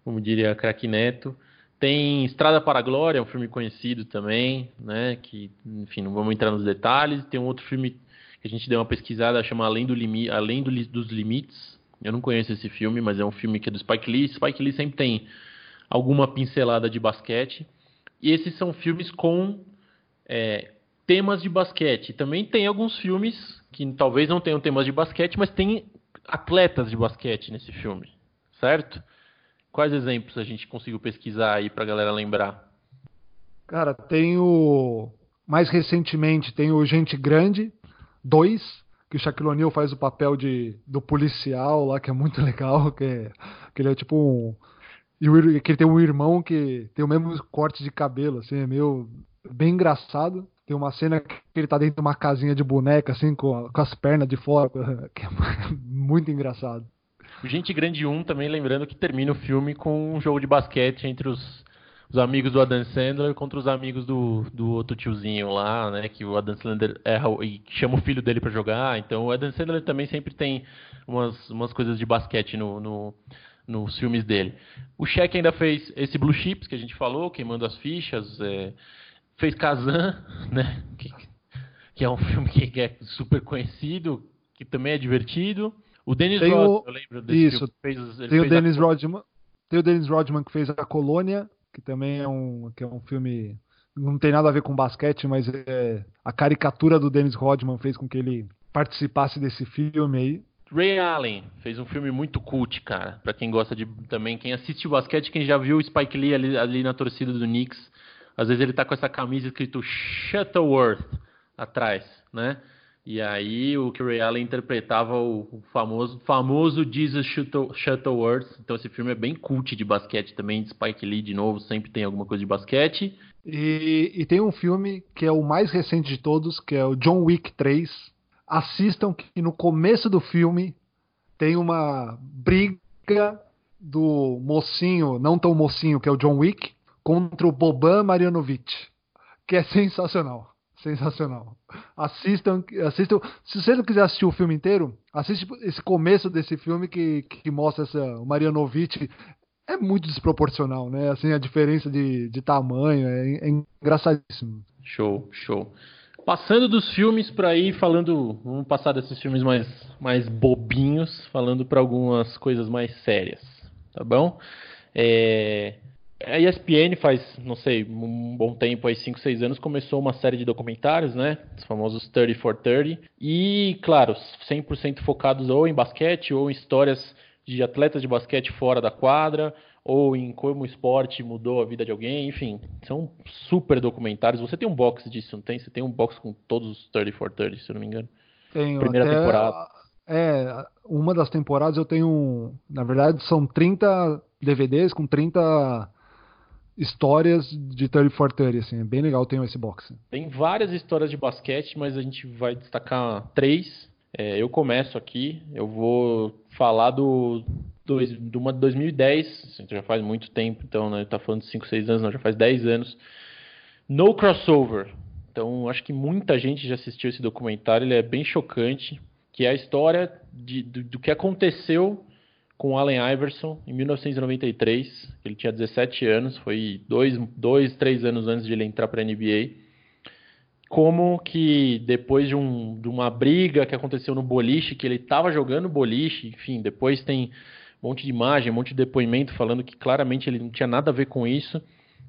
como diria Crack Neto. Tem Estrada para a Glória, um filme conhecido também, né? Que, enfim, não vamos entrar nos detalhes. Tem um outro filme que a gente deu uma pesquisada, chama Além, do Limi Além do, dos Limites, eu não conheço esse filme, mas é um filme que é do Spike Lee. Spike Lee sempre tem alguma pincelada de basquete. E esses são filmes com é, temas de basquete. Também tem alguns filmes que talvez não tenham temas de basquete, mas tem atletas de basquete nesse filme, certo? Quais exemplos a gente conseguiu pesquisar aí pra galera lembrar? Cara, tem o. Mais recentemente tem o Gente Grande 2, que o Shaquille O'Neal faz o papel de, do policial lá, que é muito legal, que, é, que ele é tipo um... E o, que ele tem um irmão que tem o mesmo corte de cabelo, assim, é meio bem engraçado. Tem uma cena que ele tá dentro de uma casinha de boneca, assim, com, com as pernas de fora, que é muito engraçado. O Gente Grande 1 também, lembrando que termina o filme com um jogo de basquete entre os os amigos do Adam Sandler contra os amigos do, do outro tiozinho lá, né? Que o Adam Sandler erra e chama o filho dele para jogar. Então o Adam Sandler também sempre tem umas, umas coisas de basquete no, no, nos filmes dele. O Shaq ainda fez esse Blue Chips que a gente falou, queimando as fichas. É, fez Kazan, né? Que, que, é um filme que é super conhecido, que também é divertido. O Dennis Rodman, eu lembro desse Isso. Filme, fez, tem o Dennis a... Rodman. Tem o Dennis Rodman que fez a Colônia que também é um, que é um filme. Não tem nada a ver com basquete, mas é, a caricatura do Dennis Rodman fez com que ele participasse desse filme aí. Ray Allen fez um filme muito cult, cara. Para quem gosta de também, quem assiste o basquete, quem já viu o Spike Lee ali, ali, na torcida do Knicks, às vezes ele tá com essa camisa escrito Shuttleworth atrás, né? E aí o que Ray Allen interpretava o, o famoso, famoso Jesus Shuttleworth. Então esse filme é bem cult de basquete também, de Spike Lee de novo, sempre tem alguma coisa de basquete. E, e tem um filme que é o mais recente de todos, que é o John Wick 3. Assistam que no começo do filme tem uma briga do mocinho, não tão mocinho, que é o John Wick, contra o Boban Marjanovic, que é sensacional. Sensacional. Assistam, assistam. Se você não quiser assistir o filme inteiro, assiste esse começo desse filme que, que mostra essa, o Marianovic. É muito desproporcional, né? Assim, a diferença de, de tamanho é, é engraçadíssimo. Show, show. Passando dos filmes para ir falando, vamos passar desses filmes mais, mais bobinhos, falando para algumas coisas mais sérias, tá bom? É, a ESPN faz, não sei, um bom tempo, aí 5, 6 anos, começou uma série de documentários, né? Os famosos 30 for 30. E, claro, 100% focados ou em basquete ou em histórias de atletas de basquete fora da quadra, ou em como o esporte mudou a vida de alguém, enfim, são super documentários. Você tem um box disso, não tem? Você tem um box com todos os 30 for 30, se eu não me engano. Tenho. Primeira até, temporada. É, uma das temporadas eu tenho, na verdade, são 30 DVDs com 30 histórias de 30 for 30, assim, é bem legal ter esse box. Tem várias histórias de basquete, mas a gente vai destacar três. É, eu começo aqui, eu vou falar do, do, do uma de 2010, já faz muito tempo, então, né, tá falando de 5, 6 anos, não, já faz 10 anos. No Crossover. Então, acho que muita gente já assistiu esse documentário, ele é bem chocante, que é a história de, do, do que aconteceu com Allen Iverson em 1993. Ele tinha 17 anos, foi dois, dois três anos antes de ele entrar para a NBA. Como que depois de, um, de uma briga que aconteceu no boliche, que ele estava jogando boliche, enfim, depois tem um monte de imagem, um monte de depoimento falando que claramente ele não tinha nada a ver com isso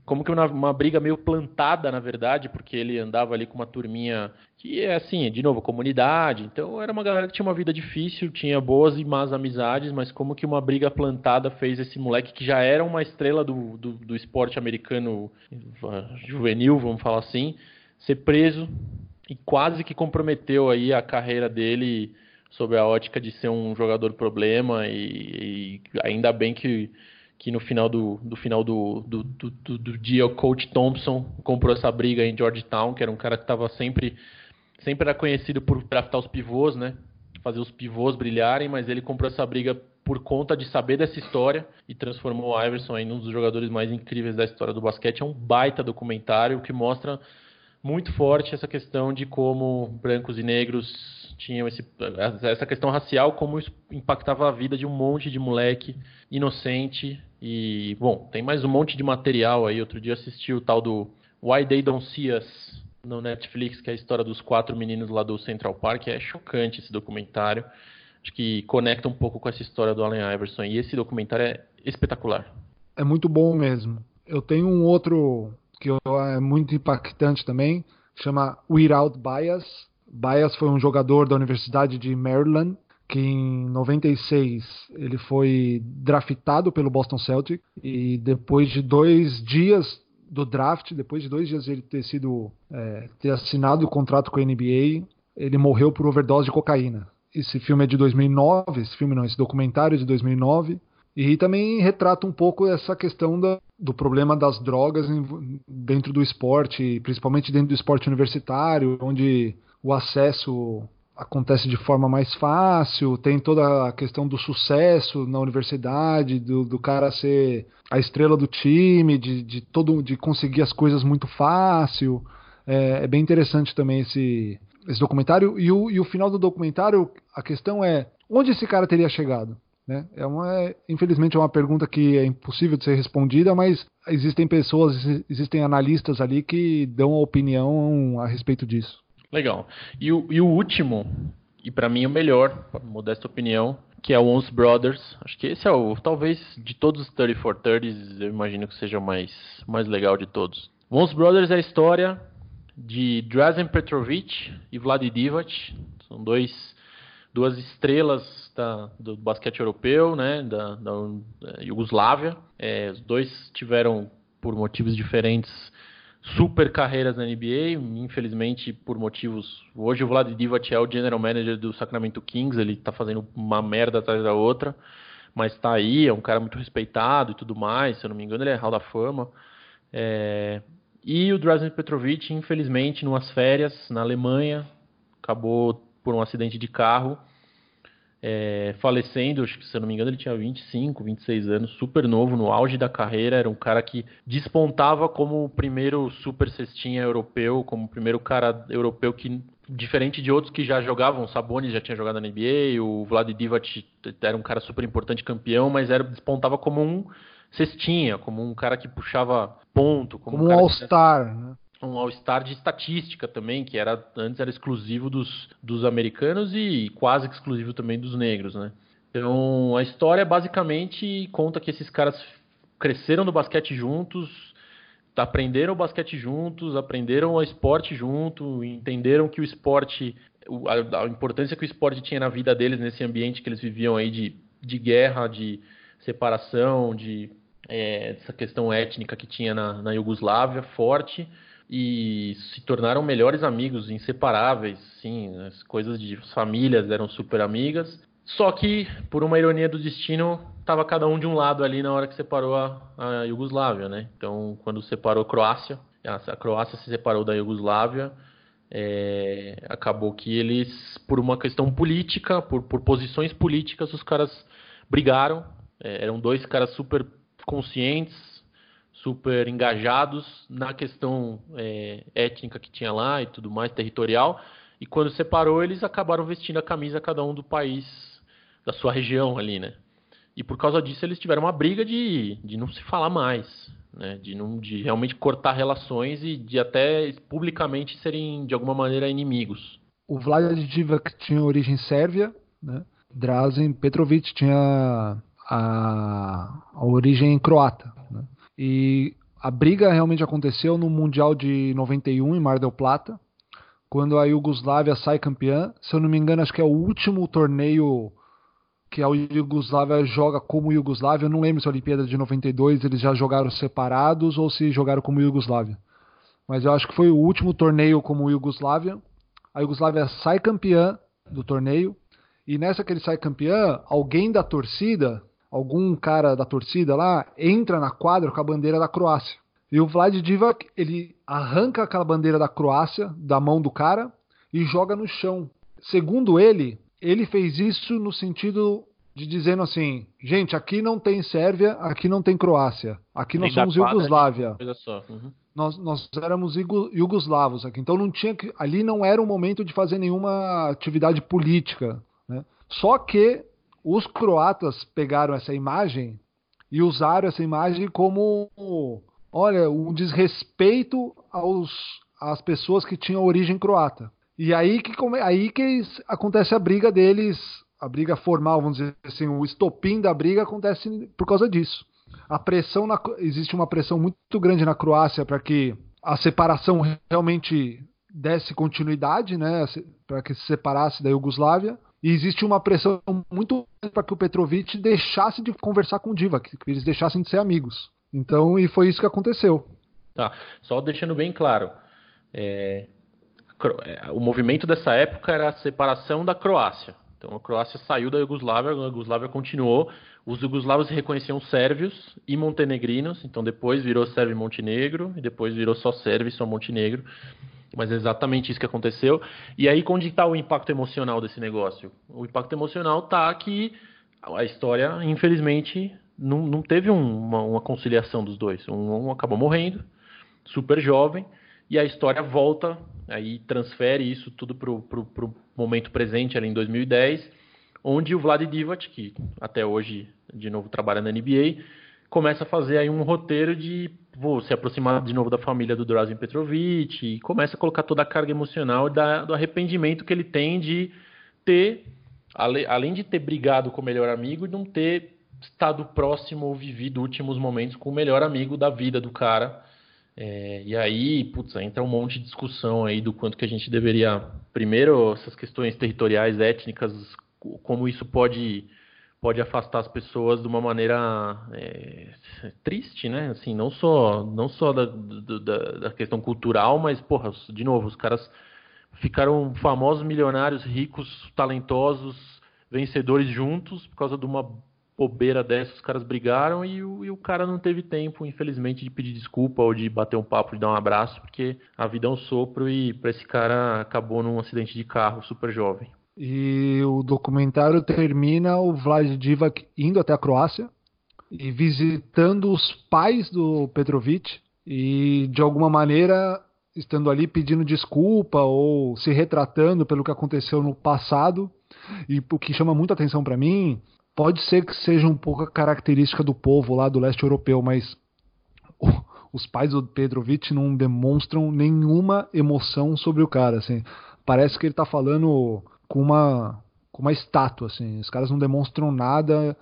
como que uma, uma, briga meio plantada, na verdade, porque ele andava ali com uma turminha que é assim, de novo, comunidade. Então era uma galera que tinha uma vida difícil, tinha boas e más amizades, mas como que uma briga plantada fez esse moleque que já era uma estrela do, do, do esporte americano juvenil, vamos falar assim, ser preso e quase que comprometeu aí a carreira dele sob a ótica de ser um jogador problema e, e ainda bem que que no final do, do final do, do, do, do, dia o coach Thompson comprou essa briga em Georgetown, que era um cara que estava sempre sempre era conhecido por draftar os pivôs, né? Fazer os pivôs brilharem, mas ele comprou essa briga por conta de saber dessa história e transformou o Iverson em um dos jogadores mais incríveis da história do basquete. É um baita documentário que mostra muito forte essa questão de como brancos e negros tinham esse, essa questão racial, como isso impactava a vida de um monte de moleque inocente. E, bom, tem mais um monte de material aí. Outro dia assisti o tal do Why They Don't See Us no Netflix, que é a história dos quatro meninos lá do Central Park. É chocante esse documentário. Acho que conecta um pouco com essa história do Allen Iverson. E esse documentário é espetacular. É muito bom mesmo. Eu tenho um outro que é muito impactante também, chama Without Bias. Bias foi um jogador da Universidade de Maryland que em 96 ele foi draftado pelo Boston Celtic e depois de dois dias do draft, depois de dois dias de ele ter sido é, ter assinado o contrato com a NBA, ele morreu por overdose de cocaína. Esse filme é de 2009, esse filme não, esse documentário é de 2009 e também retrata um pouco essa questão da, do problema das drogas dentro do esporte, principalmente dentro do esporte universitário, onde o acesso acontece de forma mais fácil, tem toda a questão do sucesso na universidade, do, do cara ser a estrela do time, de, de, todo, de conseguir as coisas muito fácil. É, é bem interessante também esse, esse documentário. E o, e o final do documentário, a questão é onde esse cara teria chegado? Né? É uma, infelizmente é uma pergunta que é impossível de ser respondida, mas existem pessoas, existem analistas ali que dão a opinião a respeito disso. Legal. E o, e o último, e para mim o melhor, modesta opinião, que é o Once Brothers. Acho que esse é o, talvez, de todos os 3430s, eu imagino que seja o mais, mais legal de todos. Once Brothers é a história de Drazen Petrovic e Vlad Divac. São dois, duas estrelas da, do basquete europeu, né, da, da, da Iugoslávia. É, os dois tiveram, por motivos diferentes, super carreiras na NBA, infelizmente por motivos. Hoje o Vlad Divac é o general manager do Sacramento Kings, ele tá fazendo uma merda atrás da outra, mas tá aí, é um cara muito respeitado e tudo mais, se eu não me engano ele é Hall da Fama. É... E o Drazen Petrovic, infelizmente, numas férias na Alemanha, acabou por um acidente de carro é, falecendo, acho que se eu não me engano ele tinha 25, 26 anos, super novo, no auge da carreira, era um cara que despontava como o primeiro super cestinha europeu, como o primeiro cara europeu que, diferente de outros que já jogavam, o Sabonis já tinha jogado na NBA, o Vlad Divac era um cara super importante campeão, mas era despontava como um cestinha, como um cara que puxava ponto, como, como um, um All-Star, né? Um All-Star de estatística também, que era antes era exclusivo dos, dos americanos e quase exclusivo também dos negros, né? Então a história basicamente conta que esses caras cresceram no basquete juntos, aprenderam o basquete juntos, aprenderam o esporte junto, entenderam que o esporte, a, a importância que o esporte tinha na vida deles nesse ambiente que eles viviam aí de, de guerra, de separação, de é, essa questão étnica que tinha na, na Iugoslávia forte e se tornaram melhores amigos, inseparáveis, sim, as coisas de famílias eram super amigas. Só que, por uma ironia do destino, estava cada um de um lado ali na hora que separou a, a Iugoslávia, né? Então, quando separou a Croácia, a, Croácia se separou da Iugoslávia, é, acabou que eles, por uma questão política, por, por posições políticas, os caras brigaram. É, eram dois caras super conscientes, super engajados na questão é, étnica que tinha lá e tudo mais, territorial. E quando separou, eles acabaram vestindo a camisa cada um do país, da sua região ali, né? E por causa disso eles tiveram uma briga de, de não se falar mais, né? De, não, de realmente cortar relações e de até publicamente serem de alguma maneira inimigos. O Vlad Divac tinha origem sérvia, né? Drazen Petrovic tinha a, a origem croata. E a briga realmente aconteceu no Mundial de 91 em Mar del Plata, quando a Iugoslávia sai campeã. Se eu não me engano, acho que é o último torneio que a Iugoslávia joga como Iugoslávia. Eu não lembro se a Olimpíada de 92 eles já jogaram separados ou se jogaram como Iugoslávia. Mas eu acho que foi o último torneio como Iugoslávia. A Iugoslávia sai campeã do torneio. E nessa que ele sai campeã, alguém da torcida algum cara da torcida lá entra na quadra com a bandeira da Croácia. E o Vlad Divac, ele arranca aquela bandeira da Croácia da mão do cara e joga no chão. Segundo ele, ele fez isso no sentido de dizendo assim, gente, aqui não tem Sérvia, aqui não tem Croácia, aqui nós somos Iugoslávia. Uhum. Nós, nós éramos iugoslavos aqui, então não tinha que, ali não era o momento de fazer nenhuma atividade política. Né? Só que os croatas pegaram essa imagem e usaram essa imagem como, olha, um desrespeito aos, às pessoas que tinham origem croata. E aí que, aí que acontece a briga deles a briga formal, vamos dizer assim, o estopim da briga acontece por causa disso. A pressão na, existe uma pressão muito grande na Croácia para que a separação realmente desse continuidade, né, para que se separasse da Iugoslávia. E existe uma pressão muito para que o Petrovic deixasse de conversar com o Diva, que eles deixassem de ser amigos. Então, e foi isso que aconteceu. Tá, só deixando bem claro, é, é o movimento dessa época era a separação da Croácia. Então a Croácia saiu da Iugoslávia, a Iugoslávia continuou. Os jugoslavos se reconheciam sérvios e montenegrinos, então depois virou Sérvio e Montenegro, e depois virou só Sérvio e só Montenegro. Mas é exatamente isso que aconteceu. E aí, onde está o impacto emocional desse negócio? O impacto emocional está que a história, infelizmente, não, não teve um, uma, uma, conciliação dos dois. Um, um acabou morrendo, super jovem, e a história volta, aí transfere isso tudo para o momento presente, ali em 2010, onde o Vlad Divac, que até hoje, de novo, trabalha na NBA, começa a fazer aí um roteiro de vou se aproximar de novo da família do Drazen Petrovic e começa a colocar toda a carga emocional da, do arrependimento que ele tem de ter, além de ter brigado com o melhor amigo, não ter estado próximo ou vivido últimos momentos com o melhor amigo da vida do cara. É, e aí, putz, entra um monte de discussão aí do quanto que a gente deveria, primeiro, essas questões territoriais, étnicas, como isso pode pode afastar as pessoas de uma maneira é, triste, né? Assim, não só não só da, da, da, questão cultural, mas porra, de novo, os caras ficaram famosos, milionários, ricos, talentosos, vencedores juntos por causa de uma bobeira dessa, os caras brigaram e o, e o, cara não teve tempo, infelizmente, de pedir desculpa ou de bater um papo, de dar um abraço, porque a vida é um sopro e para esse cara acabou num acidente de carro super jovem. E o documentário termina o Vlad Divac indo até a Croácia e visitando os pais do Petrovic e de alguma maneira estando ali pedindo desculpa ou se retratando pelo que aconteceu no passado. E o que chama muita atenção para mim Pode ser que seja um pouco a característica do povo lá do leste europeu, mas os pais do Petrovic não demonstram nenhuma emoção sobre o cara, assim. Parece que ele está falando com uma com uma estátua, assim. Os caras não demonstram nada,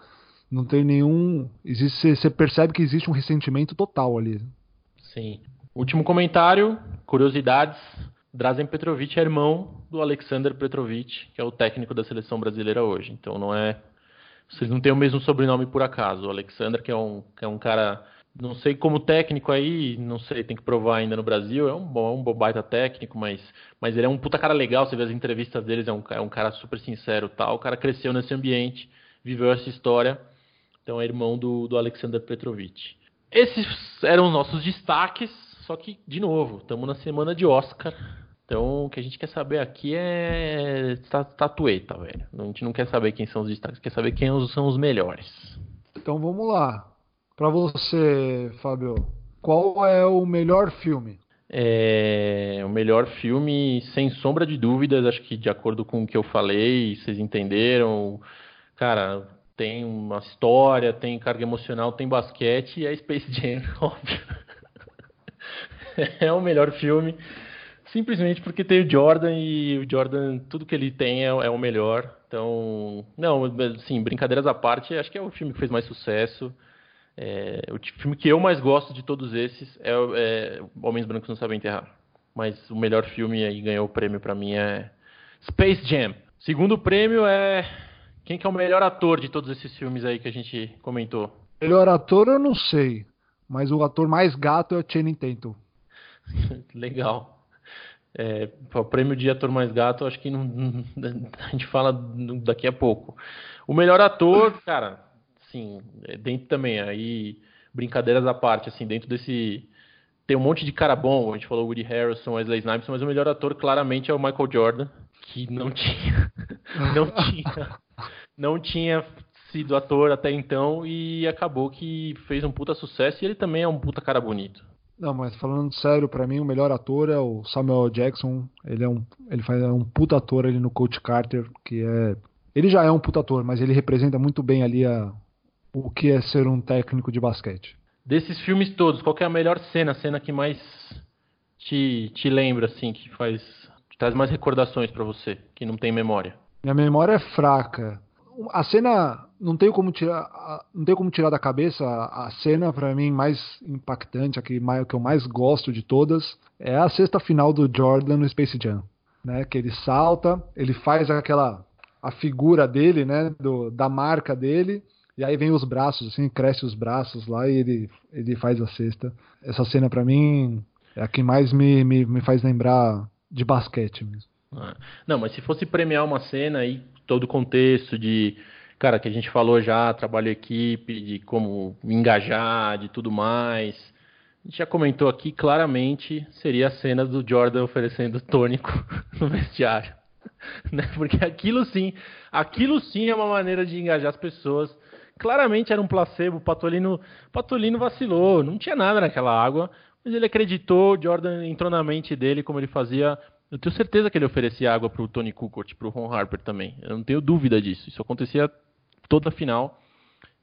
não tem nenhum, existe você percebe que existe um ressentimento total ali. Sim. Último comentário, curiosidades. Drazen Petrovic é irmão do Alexander Petrovic, que é o técnico da seleção brasileira hoje. Então não é vocês não têm o mesmo sobrenome por acaso. O Alexander, que é um, que é um cara, não sei como técnico aí, não sei, tem que provar ainda no Brasil. É um, é um baita técnico, mas, mas ele é um puta cara legal. Você vê as entrevistas deles, é um, é um cara super sincero tal. O cara cresceu nesse ambiente, viveu essa história. Então é irmão do, do Alexander Petrovic. Esses eram os nossos destaques, só que, de novo, estamos na semana de Oscar. Então, o que a gente quer saber aqui é estatueta, velho. A gente não quer saber quem são os destaques, quer saber quem são os melhores. Então vamos lá. Para você, Fábio, qual é o melhor filme? É, o melhor filme, sem sombra de dúvidas, acho que de acordo com o que eu falei, vocês entenderam. Cara, tem uma história, tem carga emocional, tem basquete e é Space Jam, óbvio. é o melhor filme simplesmente porque tem o Jordan e o Jordan, tudo que ele tem é, é o melhor. Então, não, assim, brincadeiras à parte, acho que é o filme que fez mais sucesso. É, o filme que eu mais gosto de todos esses é, é Homens Brancos Não Sabem Enterrar. Mas o melhor filme aí ganhou o prêmio para mim é Space Jam. Segundo prêmio é quem que é o melhor ator de todos esses filmes aí que a gente comentou? Melhor ator eu não sei, mas o ator mais gato é o Channing Tatum. Legal. É, o prêmio de ator mais gato, acho que não, a gente fala daqui a pouco. O melhor ator, cara, assim, dentro também, aí, brincadeiras à parte, assim, dentro desse. Tem um monte de cara bom, a gente falou Woody Harrison, Wesley Snipes, mas o melhor ator claramente é o Michael Jordan, que não tinha. não tinha. Não tinha sido ator até então e acabou que fez um puta sucesso e ele também é um puta cara bonito. Não, mas falando sério, para mim o melhor ator é o Samuel Jackson. Ele é um, ele faz é um puta ator ali no Coach Carter, que é, ele já é um puta ator, mas ele representa muito bem ali a, o que é ser um técnico de basquete. Desses filmes todos, qual é a melhor cena, a cena que mais te, te lembra assim, que faz traz mais recordações para você, que não tem memória? Minha memória é fraca. A cena não tenho como tirar, não tenho como tirar da cabeça a, cena para mim mais impactante, a que, mais, que eu mais gosto de todas, é a sexta final do Jordan no Space Jam, né? Que ele salta, ele faz aquela a figura dele, né, do, da marca dele, e aí vem os braços, assim, cresce os braços lá e ele, ele faz a cesta. Essa cena para mim é a que mais me, me, me faz lembrar de basquete mesmo. Ah, não, mas se fosse premiar uma cena aí, todo o contexto de cara, que a gente falou já, trabalho equipe, de como engajar, de tudo mais. A gente já comentou aqui claramente seria a cena do Jordan oferecendo tônico no vestiário. Né? Porque aquilo sim, aquilo sim é uma maneira de engajar as pessoas. Claramente era um placebo, o Patolino, Patolino vacilou, não tinha nada naquela água, mas ele acreditou, Jordan entrou na mente dele como ele fazia eu tenho certeza que ele oferecia água para o Tony Kukoc, para o Ron Harper também. Eu não tenho dúvida disso. Isso acontecia toda a final.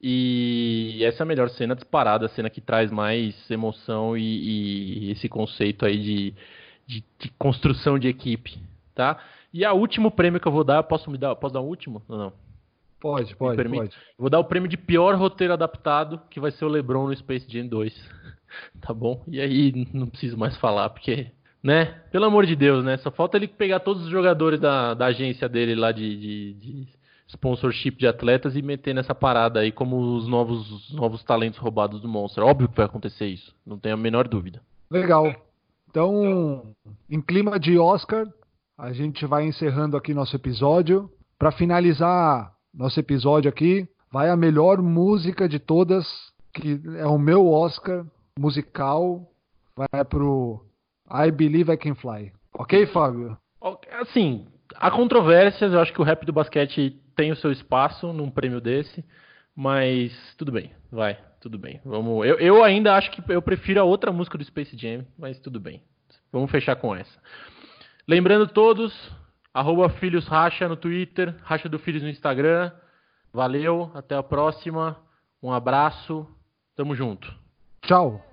E essa é a melhor cena disparada, a cena que traz mais emoção e, e esse conceito aí de, de, de, construção de equipe, tá? E a último prêmio que eu vou dar, posso me dar, posso dar um último? Não, não. Pode, pode, pode. Vou dar o prêmio de pior roteiro adaptado, que vai ser o LeBron no Space Jam 2. tá bom? E aí não preciso mais falar, porque, né? Pelo amor de Deus, né? Só falta ele pegar todos os jogadores da, da agência dele lá de, de, de sponsorship de atletas e meter nessa parada aí como os novos, os novos talentos roubados do Monster. Óbvio que vai acontecer isso, não tenho a menor dúvida. Legal. Então, em clima de Oscar, a gente vai encerrando aqui nosso episódio. Para finalizar nosso episódio aqui, vai a melhor música de todas, que é o meu Oscar musical, vai pro I Believe I Can Fly. Ok, Fábio? Assim, há controvérsias, eu acho que o rap do basquete tem o seu espaço num prêmio desse, mas tudo bem, vai, tudo bem. Vamos, eu, eu ainda acho que eu prefiro a outra música do Space Jam, mas tudo bem. Vamos fechar com essa. Lembrando todos, arroba Filhos Racha no Twitter, Racha do Filhos no Instagram. Valeu, até a próxima. Um abraço, tamo junto. Tchau.